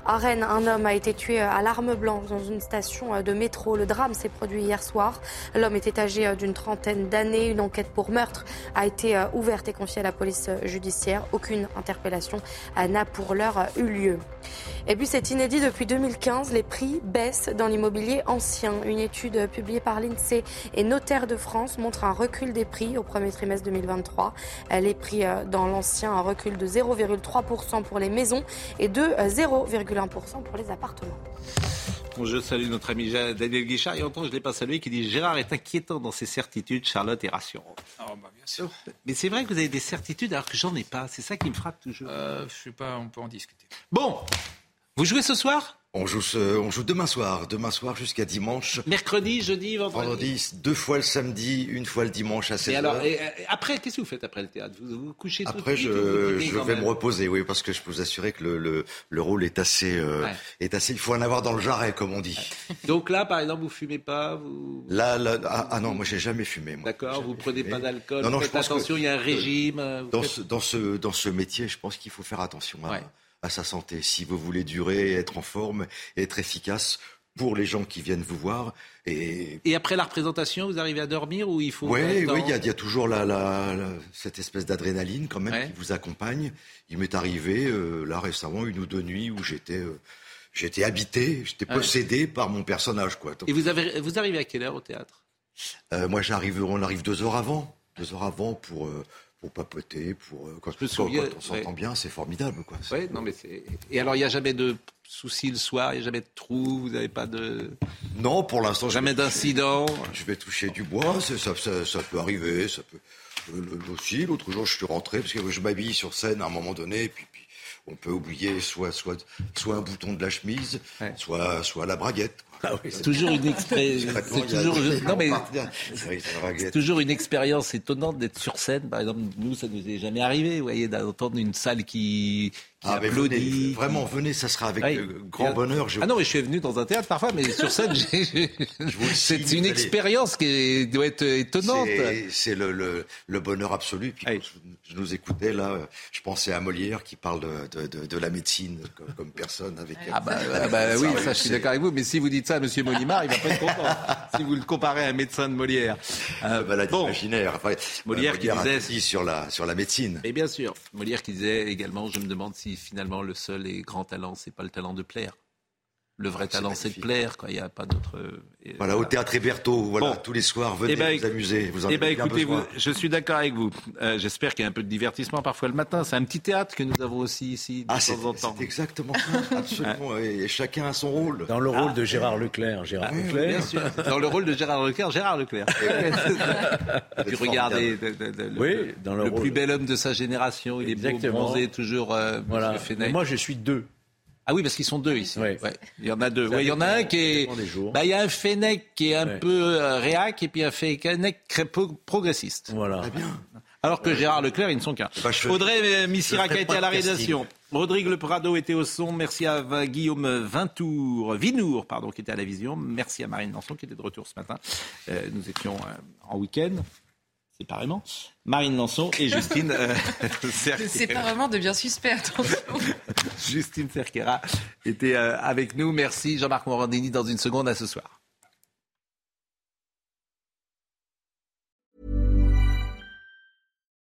À Rennes, un homme a été tué euh, à l'arme blanche dans une station euh, de métro. Le drame s'est produit hier soir. L'homme était âgé euh, d'une trentaine d'années. Une enquête pour meurtre a été ouverte et confiée à la police judiciaire. Aucune interpellation n'a pour l'heure eu lieu. Et puis c'est inédit depuis 2015, les prix baissent dans l'immobilier ancien. Une étude publiée par l'INSEE et Notaire de France montre un recul des prix au premier trimestre 2023. Les prix dans l'ancien reculent de 0,3% pour les maisons et de 0,3% 1,1% pour les appartements. Je salue notre ami Daniel Guichard et encore je ne l'ai pas salué qui dit Gérard est inquiétant dans ses certitudes, Charlotte est rassurante. Oh bah bien sûr. Oh, mais c'est vrai que vous avez des certitudes alors que j'en ai pas. C'est ça qui me frappe toujours. Euh, je sais pas, on peut en discuter. Bon, vous jouez ce soir? On joue, ce- on joue demain soir, demain soir jusqu'à dimanche. Mercredi, jeudi, vendredi. Vendredi, deux fois le samedi, une fois le dimanche à 16h. Et alors, et, après, qu'est-ce que vous faites après le théâtre? Vous vous couchez tout Après, je, ou vous je vais me reposer, oui, parce que je peux vous assurer que le, le, le rôle est assez, euh, Ouais. est assez. Il faut en avoir dans le jarret, comme on dit. Donc là, par exemple, vous fumez pas, vous... Là, là, ah, ah non, moi j'ai jamais fumé. D'accord, vous prenez pas d'alcool, Non, non, vous je faites pense attention, il y a un régime. euh, Dans faites- ce, dans ce, dans ce métier, je pense qu'il faut faire attention Ouais. À sa santé. Si vous voulez durer, être en forme, être efficace pour les gens qui viennent vous voir. Et Et après la représentation, vous arrivez à dormir ou il faut... oui, temps oui, il y a, il y a toujours la, la- la- cette espèce d'adrénaline quand même Ouais. qui vous accompagne. Il m'est arrivé euh, là récemment une ou deux nuits où j'étais, euh, j'étais habité, j'étais Ouais. possédé par mon personnage, quoi. Donc, Et vous, avez, vous arrivez à quelle heure au théâtre? Euh, moi, j'arrive, on arrive deux heures avant, deux heures avant pour. Pour papoter, pour euh, quand, quand- souviens, quand on s'entend ouais. bien, c'est formidable, quoi. Ouais, non, mais c'est... Et alors, il n'y a jamais de soucis le soir, il n'y a jamais de trous, vous n'avez pas de... Non, pour l'instant, Jamais d'incident Je vais toucher du bois, ça, ça, ça peut arriver, ça peut. Aussi, l'autre jour, je suis rentré parce que je m'habille sur scène à un moment donné, et puis, puis on peut oublier soit, soit, soit un bouton de la chemise, soit, soit la braguette. C'est toujours une expérience. Toujours, non, mais Oui, une expérience étonnante d'être sur scène. Par exemple, nous, ça nous est jamais arrivé, vous voyez, d'entendre une salle qui Ah, mais applaudit. venez, vraiment, venez, ça sera avec Oui. euh, grand bonheur. Je- Ah non, mais je suis venu dans un théâtre parfois, mais sur scène, c'est une allez- expérience qui est- doit être étonnante. C'est- le, le, le bonheur absolu. Puis quand je, je nous écoutais là, je pensais à Molière qui parle de, de, de, de la médecine comme, comme personne avec. Ah bah, avec ah bah un oui, médecin, ça je suis d'accord avec vous, mais si vous dites ça à Monsieur Molimar, il va pas être content. si vous le comparez à un médecin de Molière. Euh, maladie bon. imaginaire. Enfin, Molière qui a disait- sur la sur la médecine. Et bien sûr, Molière qui disait également, je me demande si finalement le seul et grand talent, c'est pas le talent de plaire. Le vrai talent, c'est de plaire. Quoi. Il n'y a pas d'autre. euh, Voilà, au théâtre Héberto, voilà, tous les soirs, venez Eh ben, vous amuser. Vous en eh ben, écoutez, besoin. vous- je suis d'accord avec vous. Euh, J'espère qu'il y a un peu de divertissement parfois le matin. C'est un petit théâtre que nous avons aussi ici de Ah, temps en temps. c'est exactement ça, absolument. Et chacun a son rôle. Dans le rôle Ah. de Gérard Leclerc. Gérard Ah, Leclerc. Bien sûr. Dans le rôle de Gérard Leclerc, Gérard Leclerc. Puis regardez, de- de- de- le, Oui, dans le le rôle. plus bel homme de sa génération. Il est beau, Exactement. bronzé, toujours. Euh, Voilà. Moi, je suis deux. Ah oui, parce qu'ils sont deux ici. Ouais. Il y en a deux. Ouais, il y en a un qui est. Bah, il y a un Fenech qui est un Ouais. peu euh, réac et puis un très pro- progressiste. Voilà. Alors que Gérard Leclerc, ils ne sont qu'un. Audrey euh, Missirac je ferai a été pas à la réalisation. Rodrigue Le Prado était au son. Merci à Va- Guillaume Vintour, Vinour, pardon, qui était à la vision. Merci à Marine Lançon qui était de retour ce matin. Euh, nous étions euh, en week-end, séparément. Marine Lançon et Justine euh, Cerquera. Vraiment devient suspect. attention. Justine Cerquera était euh, avec nous. Merci Jean-Marc Morandini dans une seconde. À ce soir.